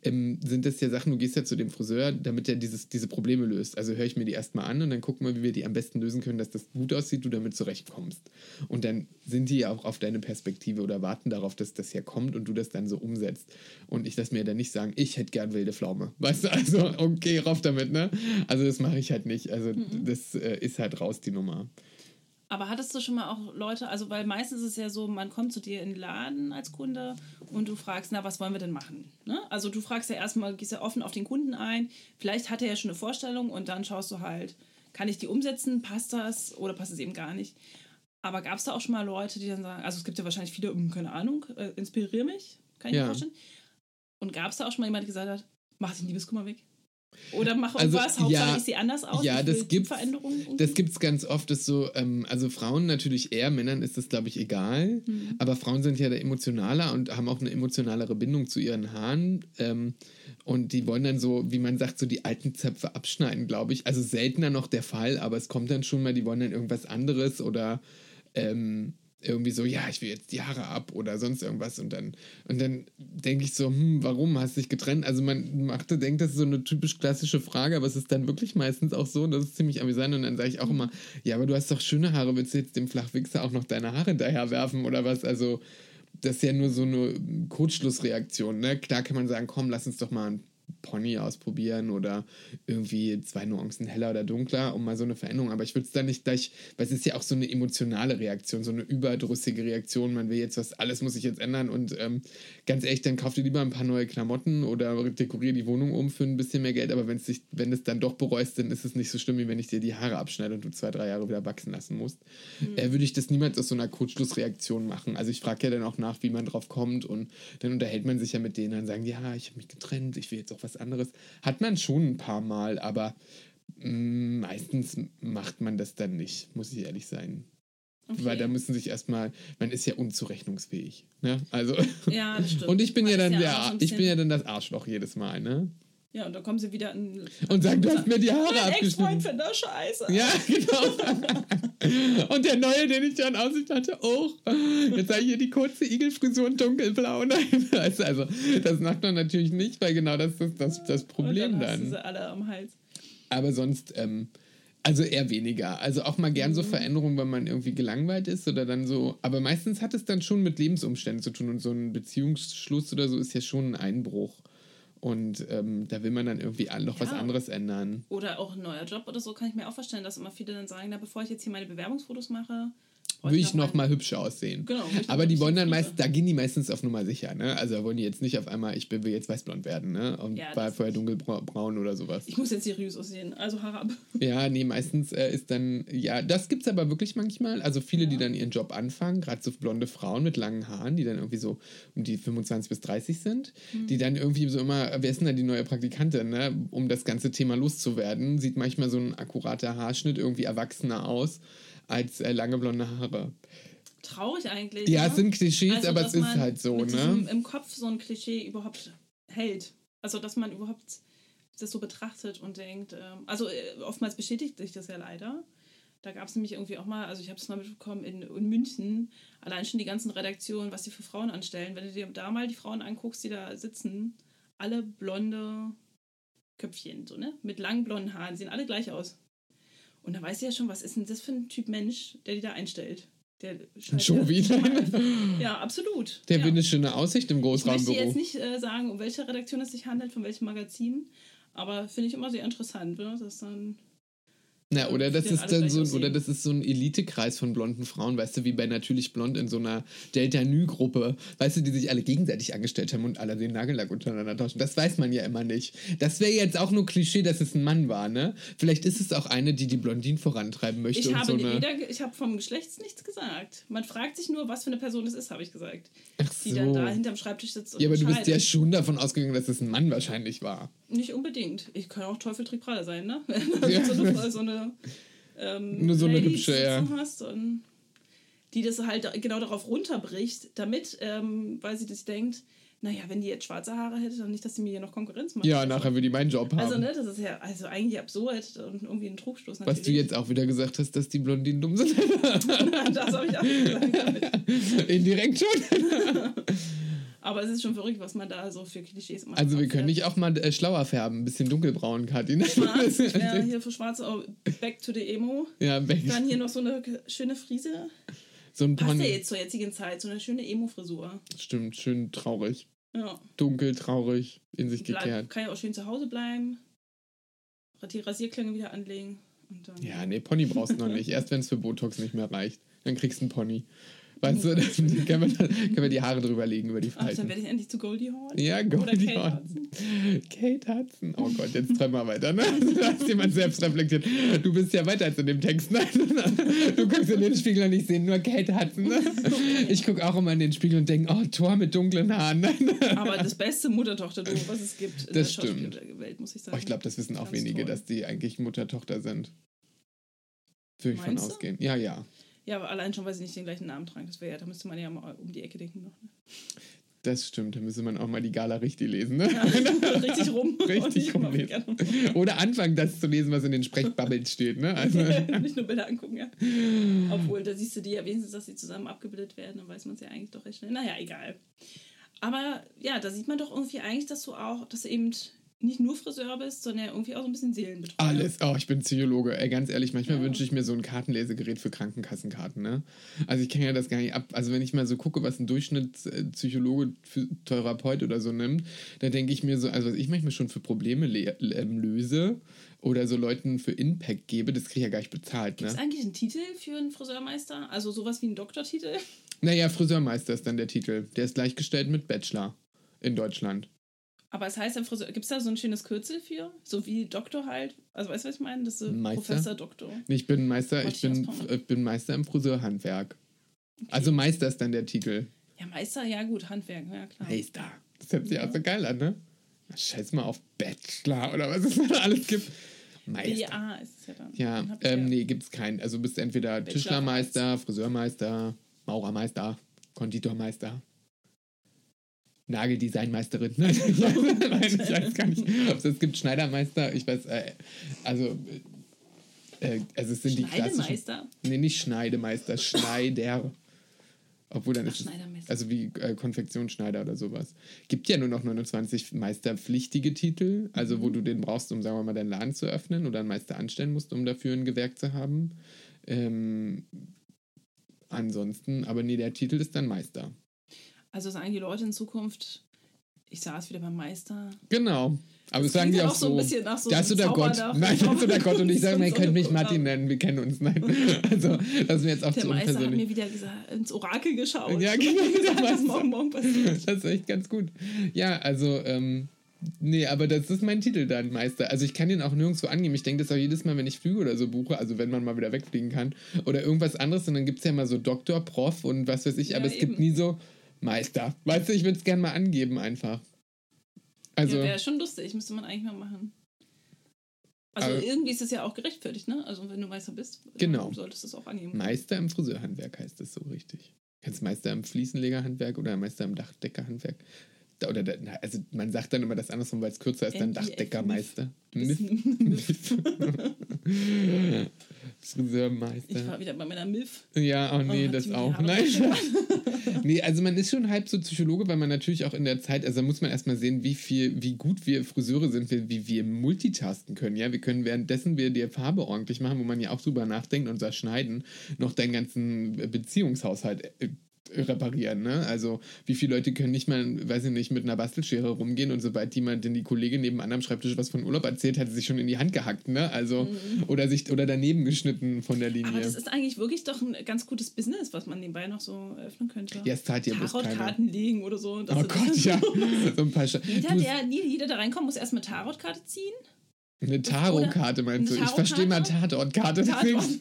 Speaker 3: Ähm, sind das ja Sachen, du gehst ja zu dem Friseur, damit er dieses, diese Probleme löst. Also höre ich mir die erstmal an und dann gucken wir, wie wir die am besten lösen können, dass das gut aussieht, du damit zurechtkommst. Und dann sind die ja auch auf deine Perspektive oder warten darauf, dass das ja kommt und du das dann so umsetzt. Und ich lasse mir dann nicht sagen, ich hätte gern wilde Pflaume. Weißt du, also okay, rauf damit, ne? Also das mache ich halt nicht. Also das äh, ist halt raus, die Nummer.
Speaker 2: Aber hattest du schon mal auch Leute, also weil meistens ist es ja so, man kommt zu dir in den Laden als Kunde und du fragst, na, was wollen wir denn machen? Ne? Also du fragst ja erstmal, gehst ja offen auf den Kunden ein, vielleicht hat er ja schon eine Vorstellung und dann schaust du halt, kann ich die umsetzen, passt das oder passt es eben gar nicht? Aber gab es da auch schon mal Leute, die dann sagen, also es gibt ja wahrscheinlich viele, hm, keine Ahnung, äh, inspiriere mich, kann ich
Speaker 3: Ja.
Speaker 2: mir vorstellen. Und gab es da auch schon mal jemanden, der gesagt hat, mach den Liebeskummer weg? Oder mach
Speaker 3: Also,
Speaker 2: irgendwas, Hauptsache
Speaker 3: ja,
Speaker 2: ich sehe anders aus.
Speaker 3: ja, das
Speaker 2: Veränderungen.
Speaker 3: Das gibt es ganz oft, dass so, ähm, also Frauen natürlich eher, Männern ist das, glaube ich, egal.
Speaker 2: Mhm.
Speaker 3: Aber Frauen sind ja da emotionaler und haben auch eine emotionalere Bindung zu ihren Haaren. Ähm, und die wollen dann so, wie man sagt, so die alten Zöpfe abschneiden, glaube ich. Also seltener noch der Fall, aber es kommt dann schon mal, die wollen dann irgendwas anderes oder ähm, irgendwie so, ja, ich will jetzt die Haare ab oder sonst irgendwas und dann und dann denke ich so, hm, warum hast du dich getrennt? Also man machte denkt, das ist so eine typisch klassische Frage, aber es ist dann wirklich meistens auch so und das ist ziemlich amüsant und dann sage ich auch immer, ja, aber du hast doch schöne Haare, willst du jetzt dem Flachwichser auch noch deine Haare hinterher werfen oder was? Also das ist ja nur so eine Kurzschlussreaktion, ne? Klar kann man sagen, komm, lass uns doch mal ein Pony ausprobieren oder irgendwie zwei Nuancen heller oder dunkler, um mal so eine Veränderung. Aber ich würde es dann nicht gleich, weil es ist ja auch so eine emotionale Reaktion, so eine überdrüssige Reaktion. Man will jetzt was, alles muss sich jetzt ändern und ähm, ganz ehrlich, dann kauf dir lieber ein paar neue Klamotten oder dekoriere die Wohnung um für ein bisschen mehr Geld. Aber wenn es sich, wenn es dann doch bereust, dann ist es nicht so schlimm, wie wenn ich dir die Haare abschneide und du zwei, drei Jahre wieder wachsen lassen musst. Äh, würde ich das niemals aus so einer Kurzschlussreaktion machen. Also ich frage ja dann auch nach, wie man drauf kommt und dann unterhält man sich ja mit denen, dann sagen die, ja, ich habe mich getrennt, ich will jetzt auch was anderes. Hat man schon ein paar Mal, aber mh, meistens macht man das dann nicht, muss ich ehrlich sein. Weil da müssen sich erstmal, man ist ja unzurechnungsfähig. Ne? Also,
Speaker 2: Ja, das stimmt. [LAUGHS]
Speaker 3: und ich bin
Speaker 2: Man
Speaker 3: ja dann
Speaker 2: ja
Speaker 3: der, ich bin ja dann das Arschloch jedes Mal, ne?
Speaker 2: Ja, und dann kommen sie wieder in.
Speaker 3: Und sagen, du hast mir die Haare abgeschnitten.
Speaker 2: Ex-Freund findet das scheiße.
Speaker 3: Ja, genau. [LAUGHS] Und der neue, den ich schon Aussicht hatte, auch. Jetzt habe ich hier die kurze Igelfrisur und dunkelblau. [LAUGHS] Nein, also, das macht man natürlich nicht, weil genau das ist das, das Problem
Speaker 2: und dann. Hast du
Speaker 3: dann.
Speaker 2: sie alle am Hals.
Speaker 3: Aber sonst, ähm, also eher weniger. Also auch mal gern so
Speaker 2: Mhm.
Speaker 3: Veränderungen, wenn man irgendwie gelangweilt ist oder dann so. Aber meistens hat es dann schon mit Lebensumständen zu tun und so ein Beziehungsschluss oder so ist ja schon ein Einbruch. Und ähm, da will man dann irgendwie noch was
Speaker 2: Ja.
Speaker 3: anderes ändern.
Speaker 2: Oder auch ein neuer Job oder so, kann ich mir auch vorstellen, dass immer viele dann sagen, na, bevor ich jetzt hier meine Bewerbungsfotos mache,
Speaker 3: Will ich noch mal hübsch aussehen.
Speaker 2: Genau,
Speaker 3: Aber die wollen dann meist, da gehen die meistens auf Nummer sicher, ne? Also da wollen die jetzt nicht auf einmal, ich will jetzt weißblond werden, ne? Und
Speaker 2: Ja,
Speaker 3: war vorher dunkelbraun oder sowas.
Speaker 2: Ich muss jetzt seriös aussehen, also Haare ab.
Speaker 3: Ja, nee, meistens äh, ist dann, ja, das gibt's aber wirklich manchmal. Also viele, die dann ihren Job anfangen, gerade so blonde Frauen mit langen Haaren, die dann irgendwie so um die 25 bis 30 sind,
Speaker 2: Mhm.
Speaker 3: die dann irgendwie so immer, wer ist denn da die neue Praktikantin, ne? Um das ganze Thema loszuwerden, sieht manchmal so ein akkurater Haarschnitt irgendwie erwachsener aus als äh, lange blonde Haare.
Speaker 2: Traurig eigentlich.
Speaker 3: Ja,
Speaker 2: ne?
Speaker 3: es sind Klischees,
Speaker 2: Also,
Speaker 3: aber es ist halt so,
Speaker 2: mit
Speaker 3: ne?
Speaker 2: im Kopf so ein Klischee überhaupt hält. Also, dass man überhaupt das so betrachtet und denkt, ähm, also äh, oftmals bestätigt sich das ja leider. Da gab es nämlich irgendwie auch mal, also ich habe es mal mitbekommen in, in München, allein schon die ganzen Redaktionen, was die für Frauen anstellen. Wenn du dir da mal die Frauen anguckst, die da sitzen, alle blonde Köpfchen, so, ne? Mit langen blonden Haaren, sehen alle gleich aus. Und da weißt du ja schon, was ist denn das für ein Typ Mensch, der die da einstellt? Der
Speaker 3: Schon wieder.
Speaker 2: Ja, absolut.
Speaker 3: Der
Speaker 2: ja.
Speaker 3: will eine schöne Aussicht im
Speaker 2: Ich möchte
Speaker 3: Großraumbüro.
Speaker 2: jetzt nicht äh, sagen, um welche Redaktion es sich handelt, von welchem Magazin, aber finde ich immer sehr interessant, ne? dass dann
Speaker 3: Na, oder das ist dann so,
Speaker 2: aussehen.
Speaker 3: oder das ist so ein Elitekreis von blonden Frauen, weißt du, wie bei Natürlich Blond in so einer Delta-Nü-Gruppe, weißt du, die sich alle gegenseitig angestellt haben und alle den Nagellack untereinander tauschen. Das weiß man ja immer nicht. Das wäre jetzt auch nur Klischee, dass es ein Mann war, ne? Vielleicht ist es auch eine, die die Blondinen vorantreiben möchte
Speaker 2: ich
Speaker 3: und
Speaker 2: habe
Speaker 3: so eine.
Speaker 2: weder, ich habe vom Geschlechts nichts gesagt. Man fragt sich nur, was für eine Person es ist, habe ich gesagt.
Speaker 3: Ach
Speaker 2: Die
Speaker 3: so.
Speaker 2: dann da hinterm Schreibtisch sitzt und
Speaker 3: Ja, aber du bist ja schon davon ausgegangen, dass es ein Mann wahrscheinlich war.
Speaker 2: Nicht unbedingt. Ich kann auch Teufel trägt Prada sein, ne? [LAUGHS]
Speaker 3: Ja.
Speaker 2: so eine, so eine, ähm,
Speaker 3: Nur so eine
Speaker 2: Lady
Speaker 3: hübsche, ja.
Speaker 2: Hast und die das halt genau darauf runterbricht, damit, ähm, weil sie sich denkt, naja, wenn die jetzt schwarze Haare hätte, dann nicht, dass sie mir hier noch Konkurrenz macht.
Speaker 3: Ja, nachher will die meinen Job haben.
Speaker 2: Also, ne, das ist ja also eigentlich absurd und irgendwie ein Trugstoß natürlich.
Speaker 3: Was du jetzt auch wieder gesagt hast, dass die Blondinen dumm sind. [LAUGHS]
Speaker 2: das habe ich auch gesagt. damit. [LAUGHS]
Speaker 3: Indirekt schon. [LAUGHS]
Speaker 2: Aber es ist schon verrückt, was man da so für Klischees immer
Speaker 3: Also wir können dich auch mal äh, schlauer färben, ein bisschen dunkelbraun, Kathi. ne?
Speaker 2: Schwarz, [LAUGHS] ich wäre hier für Schwarze oh, back to the Emo.
Speaker 3: ja, weg.
Speaker 2: Dann hier noch so eine schöne Frise.
Speaker 3: so ein
Speaker 2: Passt ja jetzt zur jetzigen Zeit, so eine schöne Emo-Frisur.
Speaker 3: Stimmt, schön traurig.
Speaker 2: Ja.
Speaker 3: Dunkel, traurig, in sich
Speaker 2: Bleib,
Speaker 3: gekehrt.
Speaker 2: kann ja auch schön zu Hause bleiben. Die Rasierklänge wieder anlegen. Und dann,
Speaker 3: Ja, nee, Pony brauchst du noch [LAUGHS] nicht. Erst wenn es für Botox nicht mehr reicht. Dann kriegst du einen Pony. Weißt du, dann [LAUGHS] können wir, können wir die Haare drüber legen über die
Speaker 2: Ach, dann
Speaker 3: Falten.
Speaker 2: werde ich endlich zu Goldie Hawn.
Speaker 3: Ja, Goldie
Speaker 2: Kate
Speaker 3: Hawn.
Speaker 2: Hudson.
Speaker 3: Kate Hudson. Oh Gott, jetzt träumen wir weiter. Ne? [LAUGHS] Da ist jemand selbst reflektiert. Du bist ja weiter als in dem Text. Nein, du guckst in den Spiegel und ich sehe nur Kate Hudson. Ne? Ich gucke auch immer in den Spiegel und denke, oh, Tor mit dunklen Haaren. Nein.
Speaker 2: Aber das beste Mutter-Tochter-Duo, was es gibt in
Speaker 3: Das
Speaker 2: der
Speaker 3: stimmt.
Speaker 2: Schauspielwelt, muss ich sagen.
Speaker 3: Oh, ich glaube, das wissen auch
Speaker 2: Ganz
Speaker 3: wenige,
Speaker 2: toll.
Speaker 3: dass die eigentlich Mutter-Tochter sind. Würde ich von
Speaker 2: Meinst du?
Speaker 3: ausgehen. Ja, ja.
Speaker 2: Ja, aber allein schon, weil sie nicht den gleichen Namen tragen. Das wäre ja, da müsste man ja mal um die Ecke denken noch. Ne?
Speaker 3: Das stimmt. Da müsste man auch mal die Gala richtig lesen. Ne?
Speaker 2: Richtig rum. [LAUGHS]
Speaker 3: Richtig rumlesen. Oder anfangen, das zu lesen, was in den Sprechbubbles steht. Ne? Also, [LAUGHS]
Speaker 2: nicht nur Bilder angucken, ja. Obwohl, da siehst du die ja wenigstens, dass sie zusammen abgebildet werden, dann weiß man es ja eigentlich doch recht schnell. Naja, egal. Aber ja, da sieht man doch irgendwie eigentlich, dass du auch, dass eben nicht nur Friseur bist, sondern irgendwie auch so ein bisschen Seelenbetreuer.
Speaker 3: Alles. Oh, ich bin Psychologe. Ey, ganz ehrlich, manchmal wünsche ich mir so ein Kartenlesegerät für Krankenkassenkarten. Ne? Also ich kann ja das gar nicht ab. Also wenn ich mal so gucke, was ein Durchschnittspsychologe, für Therapeut oder so nimmt, da denke ich mir so, also was ich manchmal schon für Probleme le- ähm, löse oder so Leuten für Impact gebe, das kriege ich ja gar nicht bezahlt.
Speaker 2: Gibt es
Speaker 3: Ne?
Speaker 2: eigentlich einen Titel für einen Friseurmeister? Also sowas wie einen Doktortitel?
Speaker 3: Naja, Friseurmeister ist dann der Titel. Der ist gleichgestellt mit Bachelor in Deutschland.
Speaker 2: Aber es heißt ja Friseur. Gibt es da so ein schönes Kürzel für? So wie Doktor halt? Also weißt du, was ich meine? Das ist
Speaker 3: Meister?
Speaker 2: Professor Doktor.
Speaker 3: Nee, Ich bin Meister, ich bin,
Speaker 2: Paul.
Speaker 3: ich bin Meister im Friseurhandwerk. Also Meister ist dann der Titel.
Speaker 2: Ja, Meister, ja gut, Handwerk, ja klar.
Speaker 3: Meister. Das hört sich auch so geil an, ne? Scheiß mal auf Bachelor oder was es da alles gibt. Meister.
Speaker 2: BA ist es ja dann.
Speaker 3: Ja,
Speaker 2: Dann
Speaker 3: ähm,
Speaker 2: ja-
Speaker 3: nee, gibt's keinen. Also bist entweder
Speaker 2: Bachelor
Speaker 3: Tischlermeister, Friseurmeister, Maurermeister, Konditormeister, Nageldesignmeisterin. [LAUGHS] Nein, ich weiß, nein, ich weiß gar nicht, ob es das gibt. Schneidermeister, ich weiß, äh, also, äh, also es sind die klassischen.
Speaker 2: Schneidemeister?
Speaker 3: Nee, nicht Schneidemeister, Schneider. Obwohl dann
Speaker 2: Ach,
Speaker 3: ist es, also wie äh, Konfektionsschneider oder sowas. Gibt ja nur noch 29 meisterpflichtige Titel, also
Speaker 2: Mhm.
Speaker 3: wo du den brauchst, um, sagen wir mal, deinen Laden zu öffnen oder einen Meister anstellen musst, um dafür ein Gewerk zu haben. Ähm, ansonsten, aber nee, der Titel ist dann Meister.
Speaker 2: Also sagen die Leute in Zukunft, ich saß wieder beim Meister.
Speaker 3: Genau. Aber
Speaker 2: Das
Speaker 3: sagen die auch
Speaker 2: auch so ein
Speaker 3: so.
Speaker 2: bisschen nach so
Speaker 3: das ist so der Gott. Nein, das ist so der Gott. Und ich [LAUGHS] sage mal, ihr
Speaker 2: So
Speaker 3: könnt mich Martin nennen, wir kennen uns. Nein. [LAUGHS] Also, das ist mir jetzt auch
Speaker 2: Der
Speaker 3: zu
Speaker 2: Meister hat mir wieder gesagt, ins Orakel geschaut.
Speaker 3: Ja, [LAUGHS] genau,
Speaker 2: gesagt, was morgen, morgen passiert.
Speaker 3: Das ist echt ganz gut. Ja, also, ähm, nee, aber das ist mein Titel dann, Meister. Also ich kann den auch nirgendwo angeben. Ich denke das auch jedes Mal, wenn ich Flüge oder so buche, also wenn man mal wieder wegfliegen kann oder irgendwas anderes, und dann gibt es ja mal so Doktor, Prof und was weiß ich,
Speaker 2: Ja,
Speaker 3: aber es gibt
Speaker 2: eben.
Speaker 3: nie so Meister. Weißt du, ich würde es gerne mal angeben einfach. Also,
Speaker 2: ja, wäre schon lustig, müsste man eigentlich mal machen. Also
Speaker 3: Aber-
Speaker 2: irgendwie ist es ja auch gerechtfertigt, ne? Also wenn du Meister bist,
Speaker 3: Genau.
Speaker 2: ähm, solltest du es auch angeben.
Speaker 3: Meister im Friseurhandwerk heißt das so richtig. Kannst Meister im Fliesenlegerhandwerk oder Meister im Dachdeckerhandwerk. Oder na, also man sagt dann immer das andersrum, weil es kürzer ist, dann
Speaker 2: MIF.
Speaker 3: Dachdeckermeister.
Speaker 2: Ein Miff. [LAUGHS]
Speaker 3: Friseurmeister.
Speaker 2: Ich war wieder bei meiner Milf.
Speaker 3: Ja, oh nee,
Speaker 2: Oh,
Speaker 3: das auch. Nein. [LAUGHS] nee, also man ist schon halb so Psychologe, weil man natürlich auch in der Zeit, also da muss man erstmal sehen, wie viel, wie gut wir Friseure sind, wie, wir multitasken können. Ja, wir können währenddessen wir die Farbe ordentlich machen, wo man ja auch drüber nachdenkt und sagt, schneiden, noch deinen ganzen Beziehungshaushalt äh, reparieren, ne? Also, wie viele Leute können nicht mal, weiß ich nicht, mit einer Bastelschere rumgehen und sobald jemand, denn die Kollegin neben einem Schreibtisch was von Urlaub erzählt, hat sie sich schon in die Hand gehackt, ne? Also, oder sich, oder daneben geschnitten von der Linie.
Speaker 2: Mhm. Aber das ist eigentlich wirklich doch ein ganz gutes Business, was man nebenbei noch so eröffnen könnte.
Speaker 3: Ja, es zahlt ja bloß.
Speaker 2: Tarotkarten legen oder so.
Speaker 3: Oh Gott, [LAUGHS] ja. So ein paar Scha
Speaker 2: Jeder, der, jeder, der reinkommt, muss erstmal Tarotkarte ziehen.
Speaker 3: Eine Tarotkarte meinst du? Ich verstehe mal Tatortkarte. [LAUGHS]
Speaker 2: Auch
Speaker 3: Was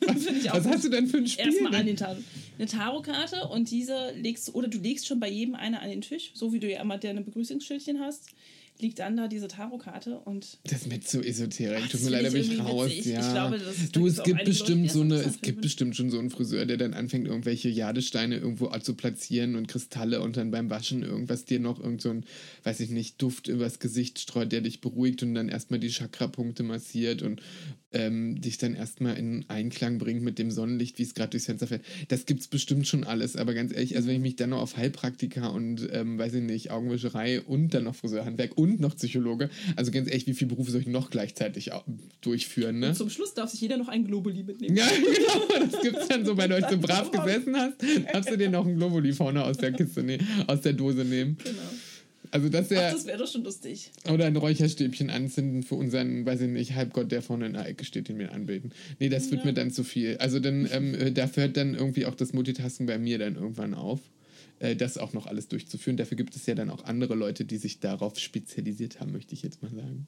Speaker 2: gut.
Speaker 3: hast du denn für ein Spiel?
Speaker 2: Erstmal an den Tarot. Eine Tarotkarte und diese legst du, oder du legst schon bei jedem eine an den Tisch, so wie du ja immer deine Begrüßungsschildchen hast, liegt dann da diese Tarotkarte und
Speaker 3: Das ist mir zu esoterisch.
Speaker 2: Ach,
Speaker 3: Tut mir leider,
Speaker 2: finde
Speaker 3: bin
Speaker 2: ich
Speaker 3: raus.
Speaker 2: witzig.
Speaker 3: Ja.
Speaker 2: Ich glaube, das- da
Speaker 3: du, es gibt bestimmt
Speaker 2: Leute,
Speaker 3: so eine, es gibt bestimmt schon so einen Friseur, der dann anfängt, irgendwelche Jadesteine irgendwo zu platzieren und Kristalle und dann beim Waschen irgendwas dir noch irgend so ein, weiß ich nicht, Duft übers Gesicht streut, der dich beruhigt und dann erstmal die Chakrapunkte massiert und ähm, dich dann erstmal in Einklang bringt mit dem Sonnenlicht, wie es gerade durchs Fenster fällt. Das gibt's bestimmt schon alles, aber ganz ehrlich, also wenn ich mich dann noch auf Heilpraktiker und, ähm, weiß ich nicht, Augenwischerei und dann noch Friseurhandwerk und noch Psychologe, also ganz ehrlich, wie viele Berufe soll ich noch gleichzeitig durchführen, ne?
Speaker 2: Und zum Schluss darf sich jeder noch ein Globuli mitnehmen.
Speaker 3: Ja, [LAUGHS] genau, das gibt's dann so, wenn du euch so brav gesessen hast, darfst du dir noch einen Globuli vorne aus der Kiste, ne, aus der Dose nehmen.
Speaker 2: Genau.
Speaker 3: Also das wäre,
Speaker 2: das wäre doch schon lustig.
Speaker 3: oder ein Räucherstäbchen anzünden für unseren, weiß ich nicht, Halbgott, der vorne in der Ecke steht, den wir anbeten. Nee, das wird
Speaker 2: Ja.
Speaker 3: mir dann zu viel. Also dann, ähm, äh, dafür hört dann irgendwie auch das Multitasking bei mir dann irgendwann auf, äh, das auch noch alles durchzuführen. Dafür gibt es ja dann auch andere Leute, die sich darauf spezialisiert haben, möchte ich jetzt mal sagen.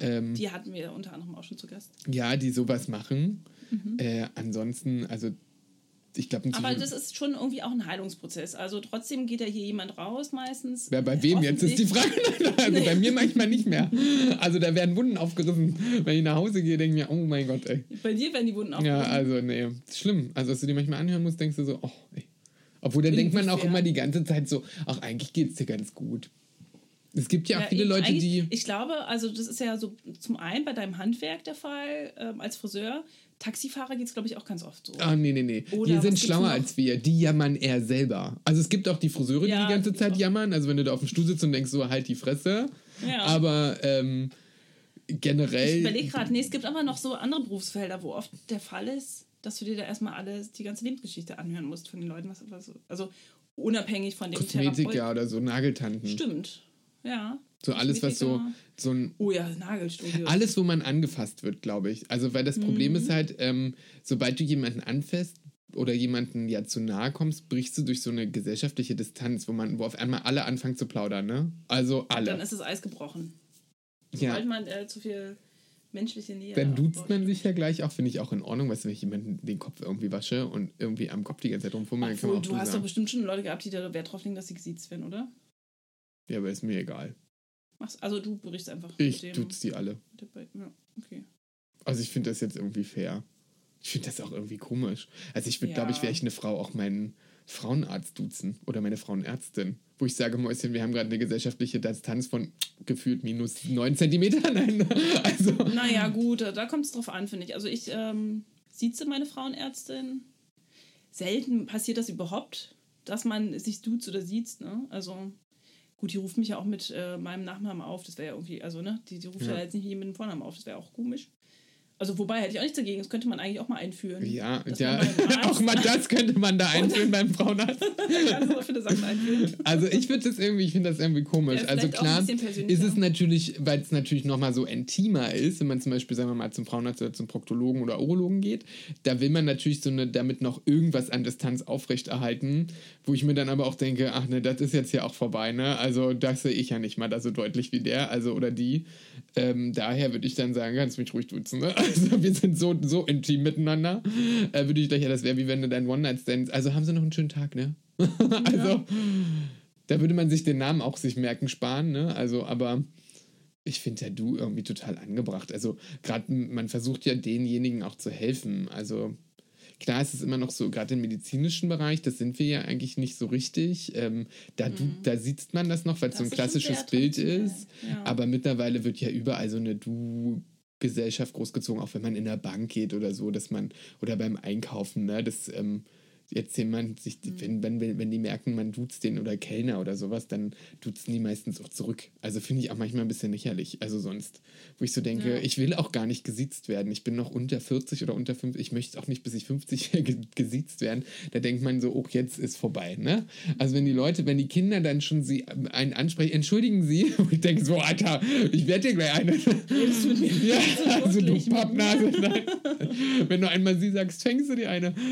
Speaker 2: Ja.
Speaker 3: Ähm,
Speaker 2: die hatten wir unter anderem auch schon zu Gast.
Speaker 3: Ja, die sowas machen. Äh, ansonsten, also ich glaube,
Speaker 2: Aber das ist schon irgendwie auch ein Heilungsprozess. Also trotzdem geht ja hier jemand raus meistens.
Speaker 3: Wer bei wem jetzt ist die Frage. [LAUGHS] Also bei mir manchmal nicht mehr. Also da werden Wunden aufgerissen. Wenn ich nach Hause gehe, denke ich mir, oh mein Gott, ey.
Speaker 2: Bei dir werden die Wunden auch.
Speaker 3: Ja, also nee, schlimm. Also dass du die manchmal anhören musst, denkst du so, oh, ey. Obwohl dann denkt man auch immer die ganze Zeit so, ach, eigentlich geht's dir ganz gut. Es gibt ja auch viele
Speaker 2: eben,
Speaker 3: Leute, die.
Speaker 2: Ich glaube, also das ist ja so zum einen bei deinem Handwerk der Fall, ähm, als Friseur. Taxifahrer geht es, glaube ich, auch ganz oft so.
Speaker 3: Ah, nee, nee, nee.
Speaker 2: Oder
Speaker 3: die sind schlauer als wir. Die jammern eher selber. Also es gibt auch die Friseure, die
Speaker 2: Ja,
Speaker 3: die ganze
Speaker 2: gibt's
Speaker 3: Zeit
Speaker 2: auch.
Speaker 3: jammern. Also wenn du da auf dem Stuhl sitzt und denkst so, halt die Fresse.
Speaker 2: Ja.
Speaker 3: Aber ähm,
Speaker 2: Ich
Speaker 3: generell.
Speaker 2: überlege gerade, nee, es gibt aber noch so andere Berufsfelder, wo oft der Fall ist, dass du dir da erstmal alles, die ganze Lebensgeschichte anhören musst von den Leuten. Was, was, also unabhängig von dem
Speaker 3: Kosmetiker
Speaker 2: Therapeut-
Speaker 3: oder so Nageltanten.
Speaker 2: Stimmt. Ja.
Speaker 3: So alles, was so, so ein
Speaker 2: Oh ja, Nagelstudio.
Speaker 3: Alles, wo man angefasst wird, glaube ich. Also, weil das Problem
Speaker 2: Mhm.
Speaker 3: ist halt, ähm, sobald du jemanden anfasst oder jemanden ja zu nahe kommst, brichst du durch so eine gesellschaftliche Distanz, wo man, wo auf einmal alle anfangen zu plaudern, ne? Also alle.
Speaker 2: Dann ist das Eis gebrochen.
Speaker 3: ja.
Speaker 2: Sobald man äh, zu viel menschliche Nähe
Speaker 3: Dann duzt man sich ja gleich auch, finde ich auch in Ordnung, weißt du, wenn ich jemanden den Kopf irgendwie wasche und irgendwie am Kopf die ganze Zeit rumfummeln, dann kann man
Speaker 2: Obwohl,
Speaker 3: auch
Speaker 2: du hast doch
Speaker 3: sagen.
Speaker 2: bestimmt schon Leute gehabt, die da Wert drauf legen, dass sie gesiezt werden, oder?
Speaker 3: Ja, aber ist mir egal.
Speaker 2: Also du berichst einfach
Speaker 3: Ich
Speaker 2: dem.
Speaker 3: tut's die alle.
Speaker 2: Ja, okay.
Speaker 3: Also ich finde das jetzt irgendwie fair. Ich finde das auch irgendwie komisch. Also ich würde,
Speaker 2: Ja.
Speaker 3: glaube ich, wäre ich eine Frau auch meinen Frauenarzt duzen oder meine Frauenärztin. Wo ich sage, Mäuschen, wir haben gerade eine gesellschaftliche Distanz von gefühlt minus 9 Zentimetern. [LAUGHS] Nein, also
Speaker 2: Naja, gut, da kommt es drauf an, finde ich. Also ich ähm, sieze meine Frauenärztin. Selten passiert das überhaupt, dass man sich duzt oder sieht. Ne? Also gut, die ruft mich ja auch mit äh, meinem Nachnamen auf. Das wäre ja irgendwie, also ne, die, die ruft ja.
Speaker 3: Ja.
Speaker 2: jetzt nicht mit dem Vornamen auf. Das wäre auch komisch. Also wobei hätte ich auch nichts dagegen. Das könnte man eigentlich auch mal einführen.
Speaker 3: ja, ja. [LAUGHS] auch mal das könnte man da einführen beim Frauenarzt. [LAUGHS]
Speaker 2: Einführen.
Speaker 3: Also ich würde das irgendwie, ich finde das irgendwie komisch.
Speaker 2: Ja,
Speaker 3: also klar ist es natürlich, weil es natürlich nochmal so intimer ist, wenn man zum Beispiel, sagen wir mal, zum Frauenarzt oder zum Proktologen oder Urologen geht, da will man natürlich so eine, damit noch irgendwas an Distanz aufrechterhalten, wo ich mir dann aber auch denke, ach ne, das ist jetzt ja auch vorbei, ne? Also das sehe ich ja nicht mal da so deutlich wie der, also oder die. Ähm, daher würde ich dann sagen, kannst mich ruhig duzen, ne? Also wir sind so, so intim miteinander. Äh, würde ich gleich, ja, das wäre wie wenn du dein One-Night-Stand, also haben sie noch einen schönen Tag, ne? [LAUGHS] also, da würde man sich den Namen auch sich merken sparen, ne? Also, aber ich finde ja du irgendwie total angebracht. Also, gerade man versucht ja denjenigen auch zu helfen. Also, klar ist es immer noch so, gerade im medizinischen Bereich, das sind wir ja eigentlich nicht so richtig. Ähm, da, du, da sieht man das noch, weil es so
Speaker 2: Mhm.
Speaker 3: Ein klassisches Bild ist.
Speaker 2: ja.
Speaker 3: Aber mittlerweile wird ja überall so eine Du. Gesellschaft großgezogen, auch wenn man in der Bank geht oder so, dass man, oder beim Einkaufen, ne, das, ähm, jetzt jemand sich,
Speaker 2: Mhm.
Speaker 3: wenn, wenn, wenn die merken, man duzt den oder Kellner oder sowas, dann duzen die meistens auch zurück. Also finde ich auch manchmal ein bisschen lächerlich. Also sonst, wo ich so denke,
Speaker 2: Ja.
Speaker 3: ich will auch gar nicht gesiezt werden. Ich bin noch unter 40 oder unter 50. Ich möchte auch nicht, bis ich 50 [LAUGHS] ge- gesiezt werden. Da denkt man so, oh, jetzt ist vorbei. Ne? Also wenn die Leute, wenn die Kinder dann schon sie einen ansprechen, entschuldigen sie. [LAUGHS] Und ich denke so, Alter, ich werde dir gleich eine. Ja, also du Pappnase. Nein. Wenn du einmal sie sagst, fängst du dir eine. [LAUGHS]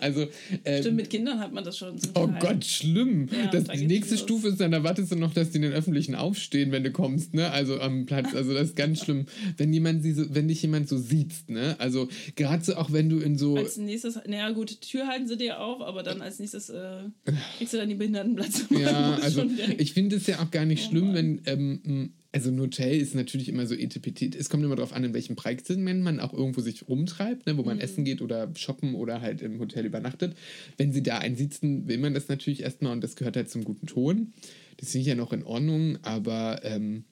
Speaker 3: Also, äh,
Speaker 2: Stimmt, mit Kindern hat man das schon.
Speaker 3: oh
Speaker 2: Teil.
Speaker 3: Gott, schlimm.
Speaker 2: Ja,
Speaker 3: das,
Speaker 2: da
Speaker 3: die nächste
Speaker 2: los.
Speaker 3: Stufe ist dann, da wartest du noch, dass die in den Öffentlichen aufstehen, wenn du kommst, ne? Also am Platz. Also das ist ganz [LAUGHS] schlimm. Wenn jemand sie so, wenn dich jemand so sieht, ne? Also gerade so auch wenn du in so.
Speaker 2: Als nächstes, naja gut, Tür halten sie dir auf, aber dann als nächstes äh, kriegst du dann die Behindertenplatz.
Speaker 3: Ja, [LAUGHS] also ich finde es ja auch gar nicht
Speaker 2: Oh
Speaker 3: schlimm,
Speaker 2: Mann.
Speaker 3: wenn ähm, also ein Hotel ist natürlich immer so etpt. Es kommt immer darauf an, in welchem Preissegment man auch irgendwo sich rumtreibt, ne, wo man essen geht oder shoppen oder halt im Hotel übernachtet. Wenn sie da einsitzen, will man das natürlich erstmal und das gehört halt zum guten Ton. Das finde ich ja noch in Ordnung, aber ähm,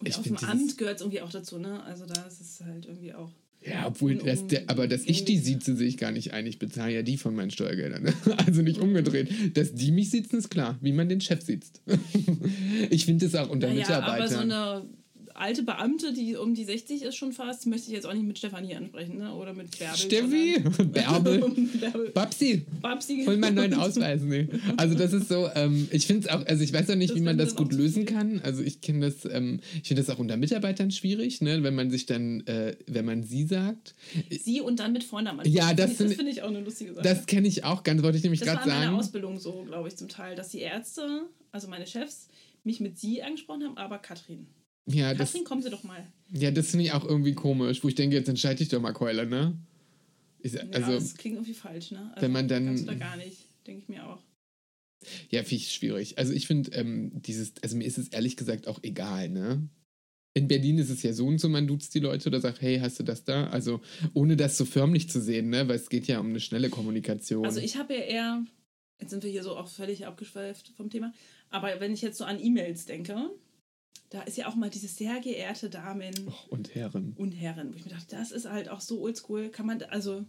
Speaker 2: Und
Speaker 3: Ich
Speaker 2: auf
Speaker 3: find
Speaker 2: dem Amt gehört es irgendwie auch dazu, ne? Also da ist es halt irgendwie auch.
Speaker 3: Ja, obwohl, das, der, aber dass ich die sieze, sehe ich gar nicht ein. Ich bezahle ja die von meinen Steuergeldern. ne? [LAUGHS] Also nicht umgedreht. Dass die mich sitzen, ist klar, wie man den Chef sitzt. [LAUGHS] Ich finde es auch unter
Speaker 2: Naja, aber so
Speaker 3: Mitarbeitern.
Speaker 2: eine alte Beamte, die um die 60 ist schon fast, die möchte ich jetzt auch nicht mit Stefanie ansprechen, ne? Oder mit Bärbel.
Speaker 3: Steffi, [LAUGHS] Bärbel,
Speaker 2: Bärbel.
Speaker 3: Babsi,
Speaker 2: Babsi.
Speaker 3: Hol mal einen neuen Ausweis. Nee. Also das ist so, ähm, ich finde es auch, also ich weiß auch nicht,
Speaker 2: Das
Speaker 3: wie man das gut lösen kann. Also ich kenne das, ähm, ich finde das auch unter Mitarbeitern schwierig, ne? wenn man sich dann, äh, wenn man sie sagt.
Speaker 2: Sie und dann mit Vornamen.
Speaker 3: Ja, das
Speaker 2: ich, finde ich auch eine lustige Sache.
Speaker 3: Das kenne ich auch ganz, wollte ich nämlich
Speaker 2: Das war
Speaker 3: gerade
Speaker 2: in meiner
Speaker 3: sagen.
Speaker 2: Ausbildung so, glaube ich, zum Teil, dass die Ärzte, also meine Chefs, mich mit sie angesprochen haben, aber Katrin.
Speaker 3: Ja, das,
Speaker 2: Katrin, kommen Sie doch mal.
Speaker 3: ja, das finde ich auch irgendwie komisch, wo ich denke, jetzt entscheide ich doch mal Keule, ne? Ich,
Speaker 2: Ja,
Speaker 3: also,
Speaker 2: das klingt irgendwie falsch, ne? Also,
Speaker 3: wenn man dann-
Speaker 2: Kannst du da gar nicht, denke ich mir auch.
Speaker 3: ja, finde ich schwierig. Also ich finde, ähm, dieses, also mir ist es ehrlich gesagt auch egal, ne? In Berlin ist es ja so und so, man duzt die Leute oder sagt, hey, hast du das da? Also ohne das so förmlich zu sehen, ne? Weil es geht ja um eine schnelle Kommunikation.
Speaker 2: Also ich habe ja eher, jetzt sind wir hier so auch völlig abgeschweift vom Thema, aber wenn ich jetzt so an E-Mails denke, da ist ja auch mal dieses sehr geehrte Damen
Speaker 3: Och, und Herren.
Speaker 2: und Herren, wo ich mir dachte, das ist halt auch so oldschool, kann man, also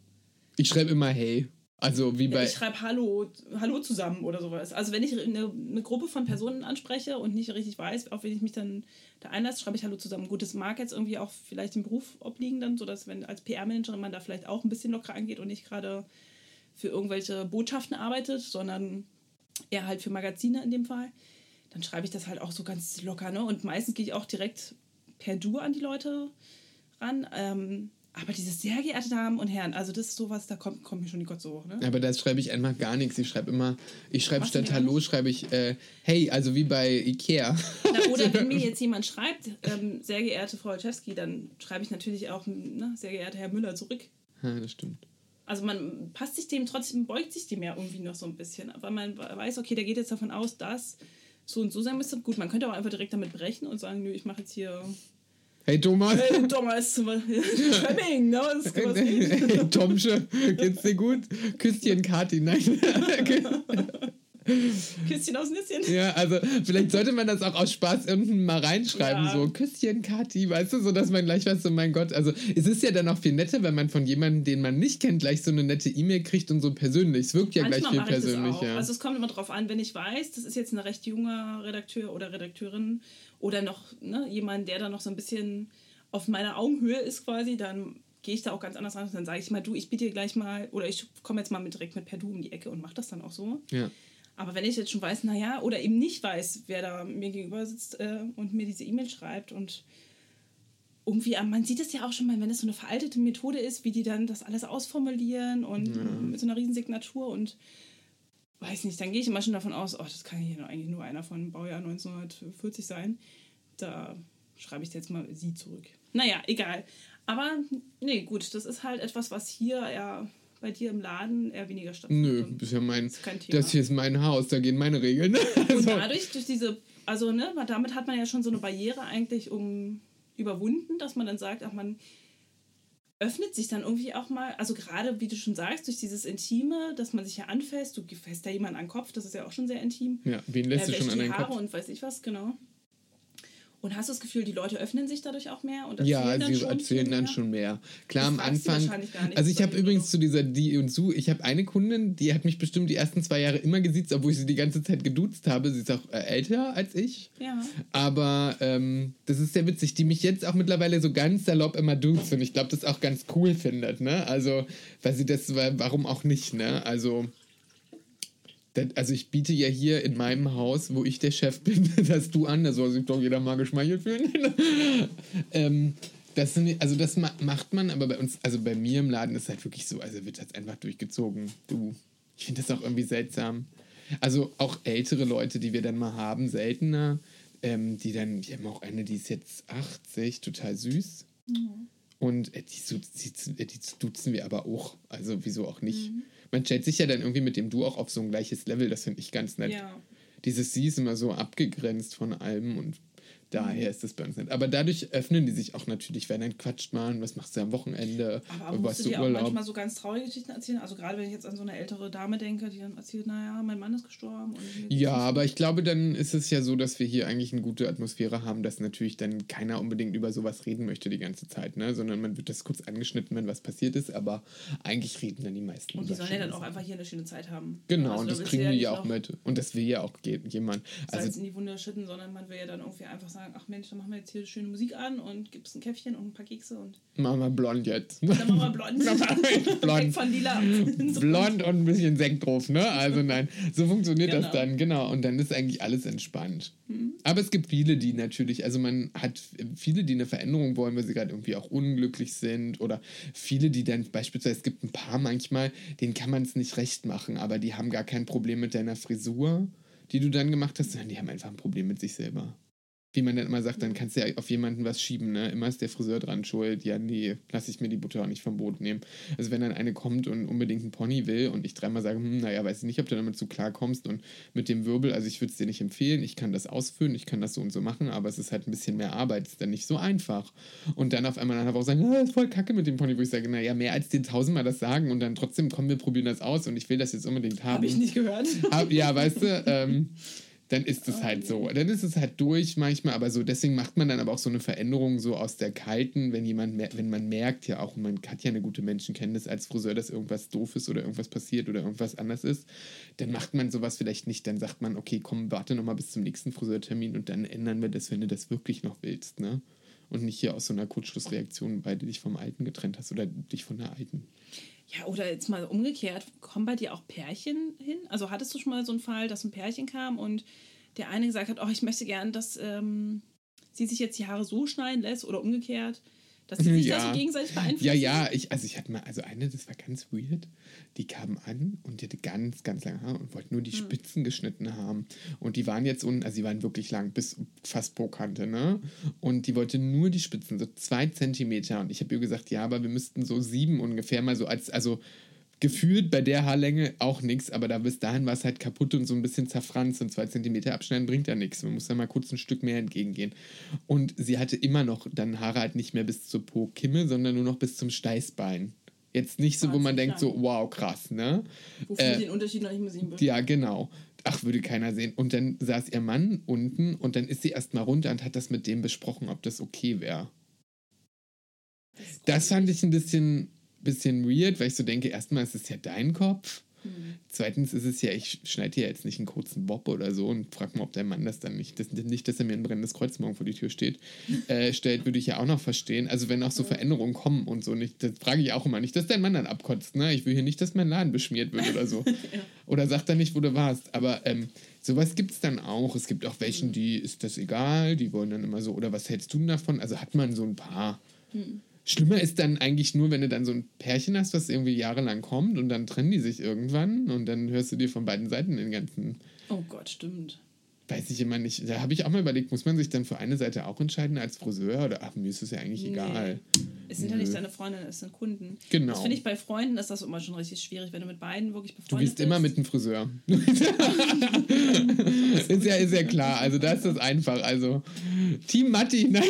Speaker 3: Ich schreibe immer hey. Also wie bei.
Speaker 2: ich schreibe Hallo, Hallo zusammen oder sowas. Also wenn ich eine, eine Gruppe von Personen anspreche und nicht richtig weiß, auf wen ich mich dann da einlasse, schreibe ich Hallo zusammen. Gut, das mag jetzt irgendwie auch vielleicht dem Beruf obliegen dann, sodass wenn als PR-Managerin man da vielleicht auch ein bisschen lockerer angeht und nicht gerade für irgendwelche Botschaften arbeitet, sondern eher halt für Magazine in dem Fall, dann schreibe ich das halt auch so ganz locker. Ne? Und meistens gehe ich auch direkt per Du an die Leute ran. Ähm, aber dieses sehr geehrte Damen und Herren, also das ist sowas, da kommt, kommt mir schon die Kotze hoch. Ne?
Speaker 3: aber da schreibe ich einfach gar nichts. Ich schreibe immer, ich schreibe
Speaker 2: du
Speaker 3: statt Hallo, schreibe ich äh, hey, also wie bei Ikea.
Speaker 2: Na, oder [LAUGHS] wenn mir jetzt jemand schreibt, ähm, sehr geehrte Frau Olszewski, dann schreibe ich natürlich auch, ne, sehr geehrter Herr Müller zurück.
Speaker 3: ja, das stimmt.
Speaker 2: Also man passt sich dem trotzdem, beugt sich dem ja irgendwie noch so ein bisschen. Aber man weiß, okay, der geht jetzt davon aus, dass so und so sein müsste. Gut, man könnte auch einfach direkt damit brechen und sagen, nö, ich mache jetzt hier
Speaker 3: Hey Thomas.
Speaker 2: Hey, Thomas, Schwemming, [LAUGHS] [LAUGHS] ne? Was, was
Speaker 3: hey Tomsche, geht's dir gut? Küsschen Kati, nein. [LAUGHS] [LAUGHS]
Speaker 2: Küsschen aus Nüsschen.
Speaker 3: ja, also vielleicht sollte man das auch aus Spaß unten mal reinschreiben,
Speaker 2: Ja.
Speaker 3: so Küsschen Kati, weißt du, so dass man gleich weiß, so mein Gott, also es ist ja dann auch viel netter, wenn man von jemandem, den man nicht kennt, gleich so eine nette E-Mail kriegt und so persönlich. Es wirkt ja
Speaker 2: Manchmal
Speaker 3: gleich viel
Speaker 2: mache ich das
Speaker 3: persönlich,
Speaker 2: auch.
Speaker 3: ja.
Speaker 2: Also es kommt immer drauf an, wenn ich weiß, das ist jetzt ein recht junger Redakteur oder Redakteurin oder noch ne, jemand, der da noch so ein bisschen auf meiner Augenhöhe ist quasi, dann gehe ich da auch ganz anders ran. Dann sage ich mal, du, ich biete dir gleich mal, oder ich komme jetzt mal mit, direkt mit per Du um die Ecke und mache das dann auch so.
Speaker 3: ja.
Speaker 2: Aber wenn ich jetzt schon weiß, naja, oder eben nicht weiß, wer da mir gegenüber sitzt äh, und mir diese E-Mail schreibt und irgendwie, aber man sieht es ja auch schon mal, wenn es so eine veraltete Methode ist, wie die dann das alles ausformulieren und mit so einer riesen Signatur und weiß nicht, dann gehe ich immer schon davon aus, oh, das kann hier eigentlich nur einer von Baujahr 1940 sein. Da schreibe ich jetzt mal sie zurück. Naja, egal. Aber nee, gut, das ist halt etwas, was hier ja bei dir im Laden eher weniger stattfindet.
Speaker 3: Nö,
Speaker 2: Und-
Speaker 3: ist ja mein,
Speaker 2: ist
Speaker 3: das hier ist mein Haus, da gehen meine Regeln. [LAUGHS]
Speaker 2: und
Speaker 3: Also,
Speaker 2: dadurch, durch diese, also ne, damit hat man ja schon so eine Barriere eigentlich um überwunden, dass man dann sagt, ach, man öffnet sich dann irgendwie auch mal, also gerade, wie du schon sagst, durch dieses Intime, dass man sich ja anfasst, du fässt ja jemanden an den Kopf, das ist ja auch schon sehr intim.
Speaker 3: ja, wen lässt du
Speaker 2: Er
Speaker 3: schon an deinen
Speaker 2: Haare
Speaker 3: Kopf?
Speaker 2: und weiß ich was, genau. Und hast du das Gefühl, die Leute öffnen sich dadurch auch mehr? Und
Speaker 3: Ja, sie
Speaker 2: schon
Speaker 3: erzählen dann schon mehr. Klar, am
Speaker 2: fragst sie
Speaker 3: Anfang.
Speaker 2: wahrscheinlich gar nicht,
Speaker 3: Also ich habe übrigens zu dieser Die und Su, ich habe eine Kundin, die hat mich bestimmt die ersten zwei Jahre immer gesiezt, obwohl ich sie die ganze Zeit geduzt habe. Sie ist auch äh, älter als ich.
Speaker 2: Ja.
Speaker 3: Aber ähm, das ist sehr witzig, die mich jetzt auch mittlerweile so ganz salopp immer duzt und ich glaube, das auch ganz cool findet, ne? Also, weil sie das, warum auch nicht, ne? Also, also ich biete ja hier in meinem Haus, wo ich der Chef [LAUGHS] bin, das du an, da soll sich doch jeder mal geschmeichelt fühlen. [LAUGHS] ähm, das sind, also das ma macht man, aber bei uns, also bei mir im Laden ist es halt wirklich so, also wird das einfach durchgezogen. Du, ich finde das auch irgendwie seltsam. Also auch ältere Leute, die wir dann mal haben, seltener, ähm, die dann, wir haben auch eine, die ist jetzt 80, total süß. Und äh, die, su- die, die duzen wir aber auch. Also wieso auch nicht. Man stellt sich ja dann irgendwie mit dem Du auch auf so ein gleiches Level. Das finde ich ganz nett.
Speaker 2: Ja.
Speaker 3: Dieses Sie ist immer so abgegrenzt von allem und Daher ist das bei uns nicht. Aber dadurch öffnen die sich auch natürlich, wenn dann quatscht man, was machst du am Wochenende,
Speaker 2: Aber
Speaker 3: was
Speaker 2: musst du dir auch
Speaker 3: Urlaub.
Speaker 2: manchmal so ganz traurige Geschichten erzählen? Also gerade wenn ich jetzt an so eine ältere Dame denke, die dann erzählt, naja, mein Mann ist gestorben.
Speaker 3: Ja,
Speaker 2: nicht
Speaker 3: aber ich glaube, dann ist es ja so, dass wir hier eigentlich eine gute Atmosphäre haben, dass natürlich dann keiner unbedingt über sowas reden möchte die ganze Zeit, ne? Sondern man wird das kurz angeschnitten, wenn was passiert ist, aber eigentlich reden dann die meisten
Speaker 2: Und die sollen ja dann auch einfach hier eine schöne Zeit haben.
Speaker 3: Genau,
Speaker 2: Also
Speaker 3: und
Speaker 2: da
Speaker 3: das kriegen die
Speaker 2: nicht
Speaker 3: ja auch mit. Und das will ja auch je- jemand.
Speaker 2: Salz
Speaker 3: Also
Speaker 2: in die Wunde schütten, sondern man will ja dann irgendwie einfach sagen, ach Mensch, dann machen wir jetzt hier schöne Musik an und gibt's ein Käffchen und ein paar Kekse und
Speaker 3: machen wir blond jetzt.
Speaker 2: dann machen wir blond. [LAUGHS] [LAUGHS]
Speaker 3: blond.
Speaker 2: Weg von lila. [LAUGHS]
Speaker 3: blond und ein bisschen Sekt drauf, ne? Also nein, so funktioniert das
Speaker 2: Genau.
Speaker 3: dann, genau. Und dann ist eigentlich alles entspannt. Aber es gibt viele, die natürlich, also man hat viele, die eine Veränderung wollen, weil sie gerade irgendwie auch unglücklich sind oder viele, die dann beispielsweise, es gibt ein paar manchmal, denen kann man es nicht recht machen, aber die haben gar kein Problem mit deiner Frisur, die du dann gemacht hast, sondern die haben einfach ein Problem mit sich selber. Wie man dann immer sagt, dann kannst du ja auf jemanden was schieben, ne? Immer ist der Friseur dran schuld. Ja, nee, lass ich mir die Butter auch nicht vom Brot nehmen. Also wenn dann eine kommt und unbedingt einen Pony will und ich dreimal sage, hm, naja, weiß ich nicht, ob du damit so klarkommst und mit dem Wirbel, also ich würde es dir nicht empfehlen, ich kann das ausfüllen, ich kann das so und so machen, aber es ist halt ein bisschen mehr Arbeit, ist dann nicht so einfach. Und dann auf einmal nach einer Woche sagen, ah, ist voll kacke mit dem Pony, wo ich sage, naja, mehr als dir tausendmal das sagen und dann trotzdem, komm, wir probieren das aus und ich will das jetzt unbedingt haben.
Speaker 2: Habe ich nicht gehört.
Speaker 3: Hab, ja, weißt du, ähm, dann ist es halt so. Dann ist es halt durch manchmal, aber so, deswegen macht man dann aber auch so eine Veränderung so aus der kalten, wenn jemand, wenn man merkt ja auch, und man hat ja eine gute Menschenkenntnis als Friseur, dass irgendwas doof ist oder irgendwas passiert oder irgendwas anders ist, dann macht man sowas vielleicht nicht. Dann sagt man, okay, komm, warte nochmal bis zum nächsten Friseurtermin und dann ändern wir das, wenn du das wirklich noch willst, ne? Und nicht hier aus so einer Kurzschlussreaktion, weil du dich vom Alten getrennt hast oder dich von der Alten.
Speaker 2: Ja, oder jetzt mal umgekehrt, kommen bei dir auch Pärchen hin? Also hattest du schon mal so einen Fall, dass ein Pärchen kam und der eine gesagt hat, oh, ich möchte gern, dass ähm, sie sich jetzt die Haare so schneiden lässt oder umgekehrt, dass sie sich da so gegenseitig beeinflussen?
Speaker 3: Ja, ja, ich, also ich hatte mal, also eine, das war ganz weird, die kam an und die hatte ganz, ganz lange Haare und wollte nur die Spitzen geschnitten haben. Und die waren jetzt unten, also die waren wirklich lang, bis fast pro Kante, ne? Und die wollte nur die Spitzen, so zwei Zentimeter. Und ich habe ihr gesagt, ja, aber wir müssten so sieben ungefähr mal so als, also gefühlt bei der Haarlänge auch nichts, aber da bis dahin war es halt kaputt und so ein bisschen zerfranst und zwei Zentimeter abschneiden bringt ja nichts. Man muss da mal kurz ein Stück mehr entgegengehen. Und sie hatte immer noch dann Haare halt nicht mehr bis zur Po-Kimme, sondern nur noch bis zum Steißbein. Jetzt nicht so, wo man denkt, so, wow, krass, ne?
Speaker 2: Wofür
Speaker 3: äh,
Speaker 2: den Unterschied noch nicht mehr sehen würde.
Speaker 3: Ja, genau. Ach, würde keiner sehen. Und dann saß ihr Mann unten und dann ist sie erstmal runter und hat das mit dem besprochen, ob das okay wäre.
Speaker 2: ist
Speaker 3: Das fand ich ein bisschen, bisschen weird, weil ich so denke, erstmal ist es ja dein Kopf. Zweitens ist es ja, ich schneide dir jetzt nicht einen kurzen Bob oder so und frag mal, ob der Mann das dann nicht, das, nicht, dass er mir ein brennendes Kreuz morgen vor die Tür steht, [LAUGHS] äh, stellt, würde ich ja auch noch verstehen. Also wenn auch so Veränderungen kommen und so, nicht, das frage ich auch immer nicht, dass dein Mann dann abkotzt, ne? Ich will hier nicht, dass mein Laden beschmiert wird oder so. [LAUGHS] Oder sagt dann nicht, wo du warst. Aber ähm, sowas gibt es dann auch. Es gibt auch welchen, die ist das egal, die wollen dann immer so, oder was hältst du denn davon? Also hat man so ein paar. Schlimmer ist dann eigentlich nur, wenn du dann so ein Pärchen hast, was irgendwie jahrelang kommt und dann trennen die sich irgendwann und dann hörst du dir von beiden Seiten den ganzen,
Speaker 2: Oh Gott, stimmt.
Speaker 3: weiß ich immer nicht. Da habe ich auch mal überlegt, muss man sich dann für eine Seite auch entscheiden als Friseur oder ach, mir ist es ja eigentlich egal.
Speaker 2: Es sind ja nicht deine Freunde, es sind Kunden.
Speaker 3: Genau.
Speaker 2: Das finde ich bei Freunden ist das immer schon richtig schwierig, wenn du mit beiden wirklich
Speaker 3: Du
Speaker 2: befreundet
Speaker 3: gehst immer mit
Speaker 2: bist.
Speaker 3: einem Friseur. [LAUGHS] ist, ja, ist ja klar. Also da ist das einfach. Also Team Matti, [LAUGHS] nein.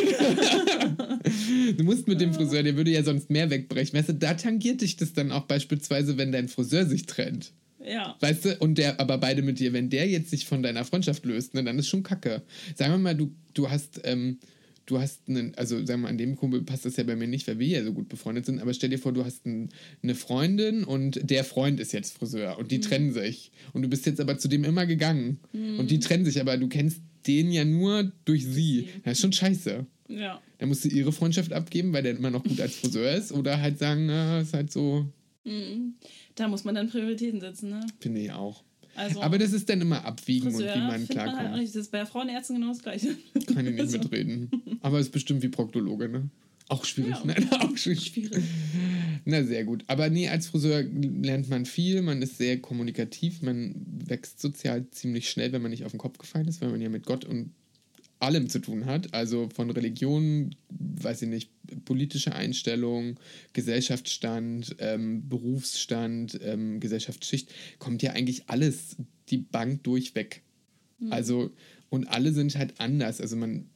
Speaker 3: du musst mit dem Friseur, der würde ja sonst mehr wegbrechen. Weißt du, da tangiert dich das dann auch beispielsweise, wenn dein Friseur sich trennt.
Speaker 2: Ja.
Speaker 3: Weißt du, und der, aber beide mit dir, wenn der jetzt sich von deiner Freundschaft löst, ne, dann ist schon kacke. Sagen wir mal, du, du hast, ähm, du hast einen, also sagen wir mal, an dem Kumpel passt das ja bei mir nicht, weil wir ja so gut befreundet sind, aber stell dir vor, du hast ein, eine Freundin und der Freund ist jetzt Friseur und die trennen sich. Und du bist jetzt aber zu dem immer gegangen. Und die trennen sich, aber du kennst den ja nur durch sie. Das ist schon scheiße.
Speaker 2: Ja.
Speaker 3: Dann musst du ihre Freundschaft abgeben, weil der immer noch gut als Friseur ist, oder halt sagen, na, ist halt so,
Speaker 2: Da muss man dann Prioritäten setzen, ne?
Speaker 3: finde ich auch.
Speaker 2: Also
Speaker 3: Aber das ist dann immer abwiegen
Speaker 2: Friseur
Speaker 3: und wie man
Speaker 2: findet man halt
Speaker 3: klarkommt.
Speaker 2: Das ist bei der Frauenärztin genau das Gleiche.
Speaker 3: Kann ich nicht mitreden. Aber ist bestimmt wie Proktologe, ne? Auch schwierig.
Speaker 2: Ja.
Speaker 3: Nein, auch schwierig.
Speaker 2: Schwierig.
Speaker 3: Na, sehr gut. Aber nee, als Friseur lernt man viel, man ist sehr kommunikativ, man wächst sozial ziemlich schnell, wenn man nicht auf den Kopf gefallen ist, weil man ja mit Gott und allem zu tun hat. Also von Religion, weiß ich nicht, politische Einstellung, Gesellschaftsstand, ähm, Berufsstand, ähm, Gesellschaftsschicht, kommt ja eigentlich alles die Bank durchweg. Also, und alle sind halt anders. Also man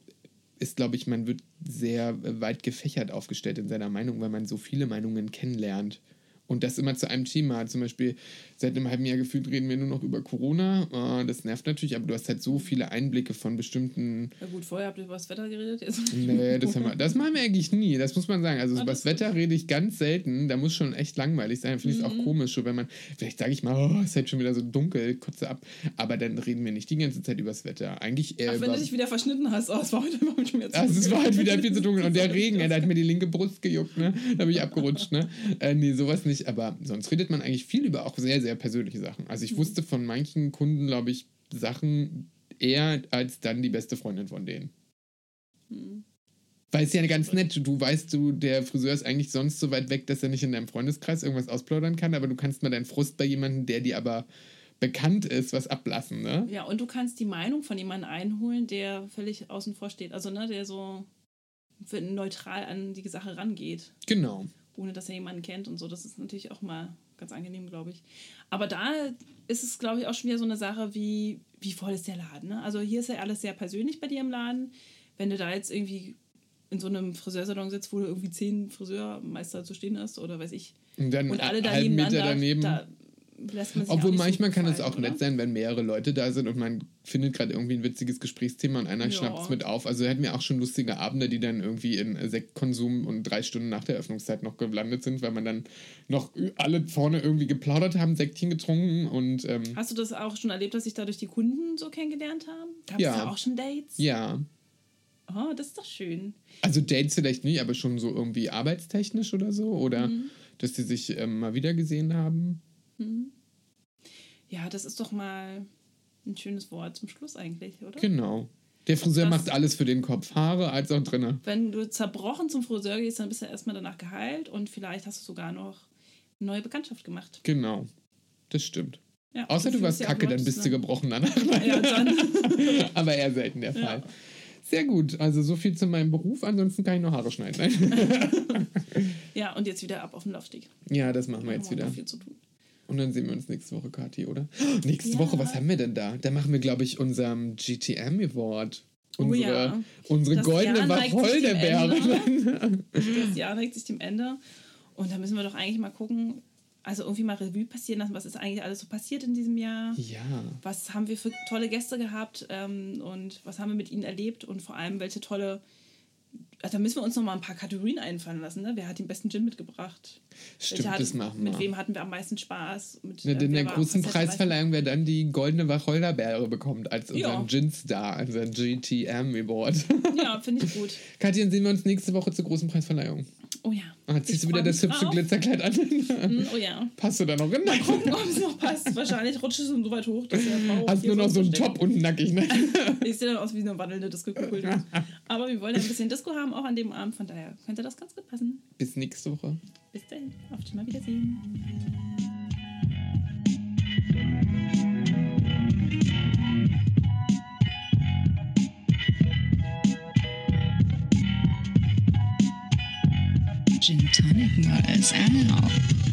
Speaker 3: ist, glaube ich, man wird sehr weit gefächert aufgestellt in seiner Meinung, weil man so viele Meinungen kennenlernt. Und das immer zu einem Thema. Zum Beispiel seit einem halben Jahr gefühlt reden wir nur noch über Corona. Äh, das nervt natürlich, aber du hast halt so viele Einblicke von bestimmten.
Speaker 2: Ja gut, vorher habt ihr über das Wetter geredet. Jetzt.
Speaker 3: Nee, das, haben wir, das machen wir eigentlich nie. Das muss man sagen. Also
Speaker 2: Ah,
Speaker 3: über
Speaker 2: das
Speaker 3: Wetter rede ich ganz selten. Da muss schon echt langweilig sein. Finde ich es
Speaker 2: Mhm.
Speaker 3: auch komisch, so wenn man, vielleicht sage ich mal, oh, es ist halt schon wieder so dunkel, kotze ab. Aber dann reden wir nicht die ganze Zeit über das Wetter. Eigentlich eher
Speaker 2: Ach, wenn du dich wieder verschnitten hast. Oh, es war heute immer mit mir zu
Speaker 3: Also es war halt wieder viel zu dunkel. Und der [LAUGHS] Regen, da hat mir die linke Brust gejuckt, ne? Da bin ich abgerutscht, ne? Äh, nee, sowas nicht. Aber sonst redet man eigentlich viel über auch sehr, sehr persönliche Sachen. Also ich wusste von manchen Kunden, glaube ich, Sachen eher als dann die beste Freundin von denen. Weil es ja ganz nett, du weißt, du, der Friseur ist eigentlich sonst so weit weg, dass er nicht in deinem Freundeskreis irgendwas ausplaudern kann, aber du kannst mal deinen Frust bei jemandem, der dir aber bekannt ist, was ablassen, ne?
Speaker 2: Ja, und du kannst die Meinung von jemandem einholen, der völlig außen vor steht. Also, ne, der so für- neutral an die Sache rangeht,
Speaker 3: Genau.
Speaker 2: ohne dass er jemanden kennt und so. Das ist natürlich auch mal ganz angenehm, glaube ich. Aber da ist es, glaube ich, auch schon wieder so eine Sache wie, wie voll ist der Laden. Ne? Also hier ist ja alles sehr persönlich bei dir im Laden. Wenn du da jetzt irgendwie in so einem Friseursalon sitzt, wo du irgendwie zehn Friseurmeister zu stehen hast oder weiß ich,
Speaker 3: Und dann
Speaker 2: und alle
Speaker 3: einen
Speaker 2: da
Speaker 3: halben Meter daneben.
Speaker 2: da lässt man sich
Speaker 3: Obwohl manchmal kann es auch nett
Speaker 2: oder?
Speaker 3: sein, wenn mehrere Leute da sind und man findet gerade irgendwie ein witziges Gesprächsthema und einer
Speaker 2: Ja.
Speaker 3: schnappt es mit auf. Also hatten wir auch schon lustige Abende, die dann irgendwie in Sektkonsum und drei Stunden nach der Öffnungszeit noch gelandet sind, weil man dann noch alle vorne irgendwie geplaudert haben, Sektchen getrunken und ähm,
Speaker 2: Hast du das auch schon erlebt, dass sich dadurch die Kunden so kennengelernt haben? Gab es
Speaker 3: Ja.
Speaker 2: da auch schon Dates?
Speaker 3: ja.
Speaker 2: Oh, das ist doch schön.
Speaker 3: Also Dates vielleicht nicht, aber schon so irgendwie arbeitstechnisch oder so. Oder
Speaker 2: Mhm.
Speaker 3: dass die sich ähm, mal wieder gesehen haben.
Speaker 2: Ja, das ist doch mal ein schönes Wort zum Schluss eigentlich, oder?
Speaker 3: Genau. Der Friseur macht alles für den Kopf. Haare als auch drinne.
Speaker 2: Wenn du zerbrochen zum Friseur gehst, dann bist du erstmal danach geheilt und vielleicht hast du sogar noch eine neue Bekanntschaft gemacht.
Speaker 3: Genau. Das stimmt.
Speaker 2: Ja,
Speaker 3: Außer du warst
Speaker 2: ja
Speaker 3: kacke, dann bist du
Speaker 2: zusammen.
Speaker 3: gebrochen danach. [LAUGHS]
Speaker 2: Ja, dann. [LAUGHS]
Speaker 3: Aber eher selten der Fall. Sehr gut. Also so viel zu meinem Beruf. Ansonsten kann ich nur Haare schneiden. [LAUGHS]
Speaker 2: ja, und jetzt wieder ab auf den Laufsteg.
Speaker 3: ja, das machen wir jetzt wieder.
Speaker 2: viel zu tun.
Speaker 3: Und dann sehen wir uns nächste Woche, Kathi, oder? [GASPS] Nächste
Speaker 2: Ja.
Speaker 3: Woche, was haben wir denn da? Da machen wir, glaube ich, unserem GTM Award.
Speaker 2: Oh
Speaker 3: Unsere,
Speaker 2: ja.
Speaker 3: unsere
Speaker 2: Das
Speaker 3: goldene Wacholderbeere. [LAUGHS]
Speaker 2: Das Jahr neigt sich dem Ende. Und da müssen wir doch eigentlich mal gucken, also irgendwie mal Revue passieren lassen, was ist eigentlich alles so passiert in diesem Jahr.
Speaker 3: ja.
Speaker 2: Was haben wir für tolle Gäste gehabt ähm, und was haben wir mit ihnen erlebt und vor allem welche tolle. Also da müssen wir uns noch mal ein paar Kategorien einfallen lassen. Ne? Wer hat den besten Gin mitgebracht?
Speaker 3: Stimmt,
Speaker 2: hat,
Speaker 3: das machen wir.
Speaker 2: Mit wem hatten wir am meisten Spaß? Mit,
Speaker 3: Ja,
Speaker 2: äh,
Speaker 3: denn
Speaker 2: wer
Speaker 3: der großen? Preisverleihung, wer dann die goldene Wacholderbeere bekommt als
Speaker 2: Ja.
Speaker 3: unseren Gin-Star, unseren GTM Award.
Speaker 2: Ja, finde ich gut. [LAUGHS]
Speaker 3: Kathi, dann sehen wir uns nächste Woche zur großen Preisverleihung.
Speaker 2: Oh ja.
Speaker 3: Ah,
Speaker 2: Ich
Speaker 3: ziehst du wieder das hübsche. Glitzerkleid an?
Speaker 2: Hm, Oh ja.
Speaker 3: Passt du da noch rein?
Speaker 2: Gucken, ob es noch passt. Wahrscheinlich rutscht es so weit hoch, dass der Frau
Speaker 3: Hast nur noch so einen. Top und nackig, ne? [LAUGHS]
Speaker 2: Ich sehe dann aus wie eine wandelnde Disco-Kugel. Aber wir wollen ja ein bisschen Disco haben, auch an dem Abend. Von daher könnte das ganz gut passen.
Speaker 3: Bis nächste Woche.
Speaker 2: Bis dann. Auf mal Wiedersehen.
Speaker 1: Gin Tonic Models out.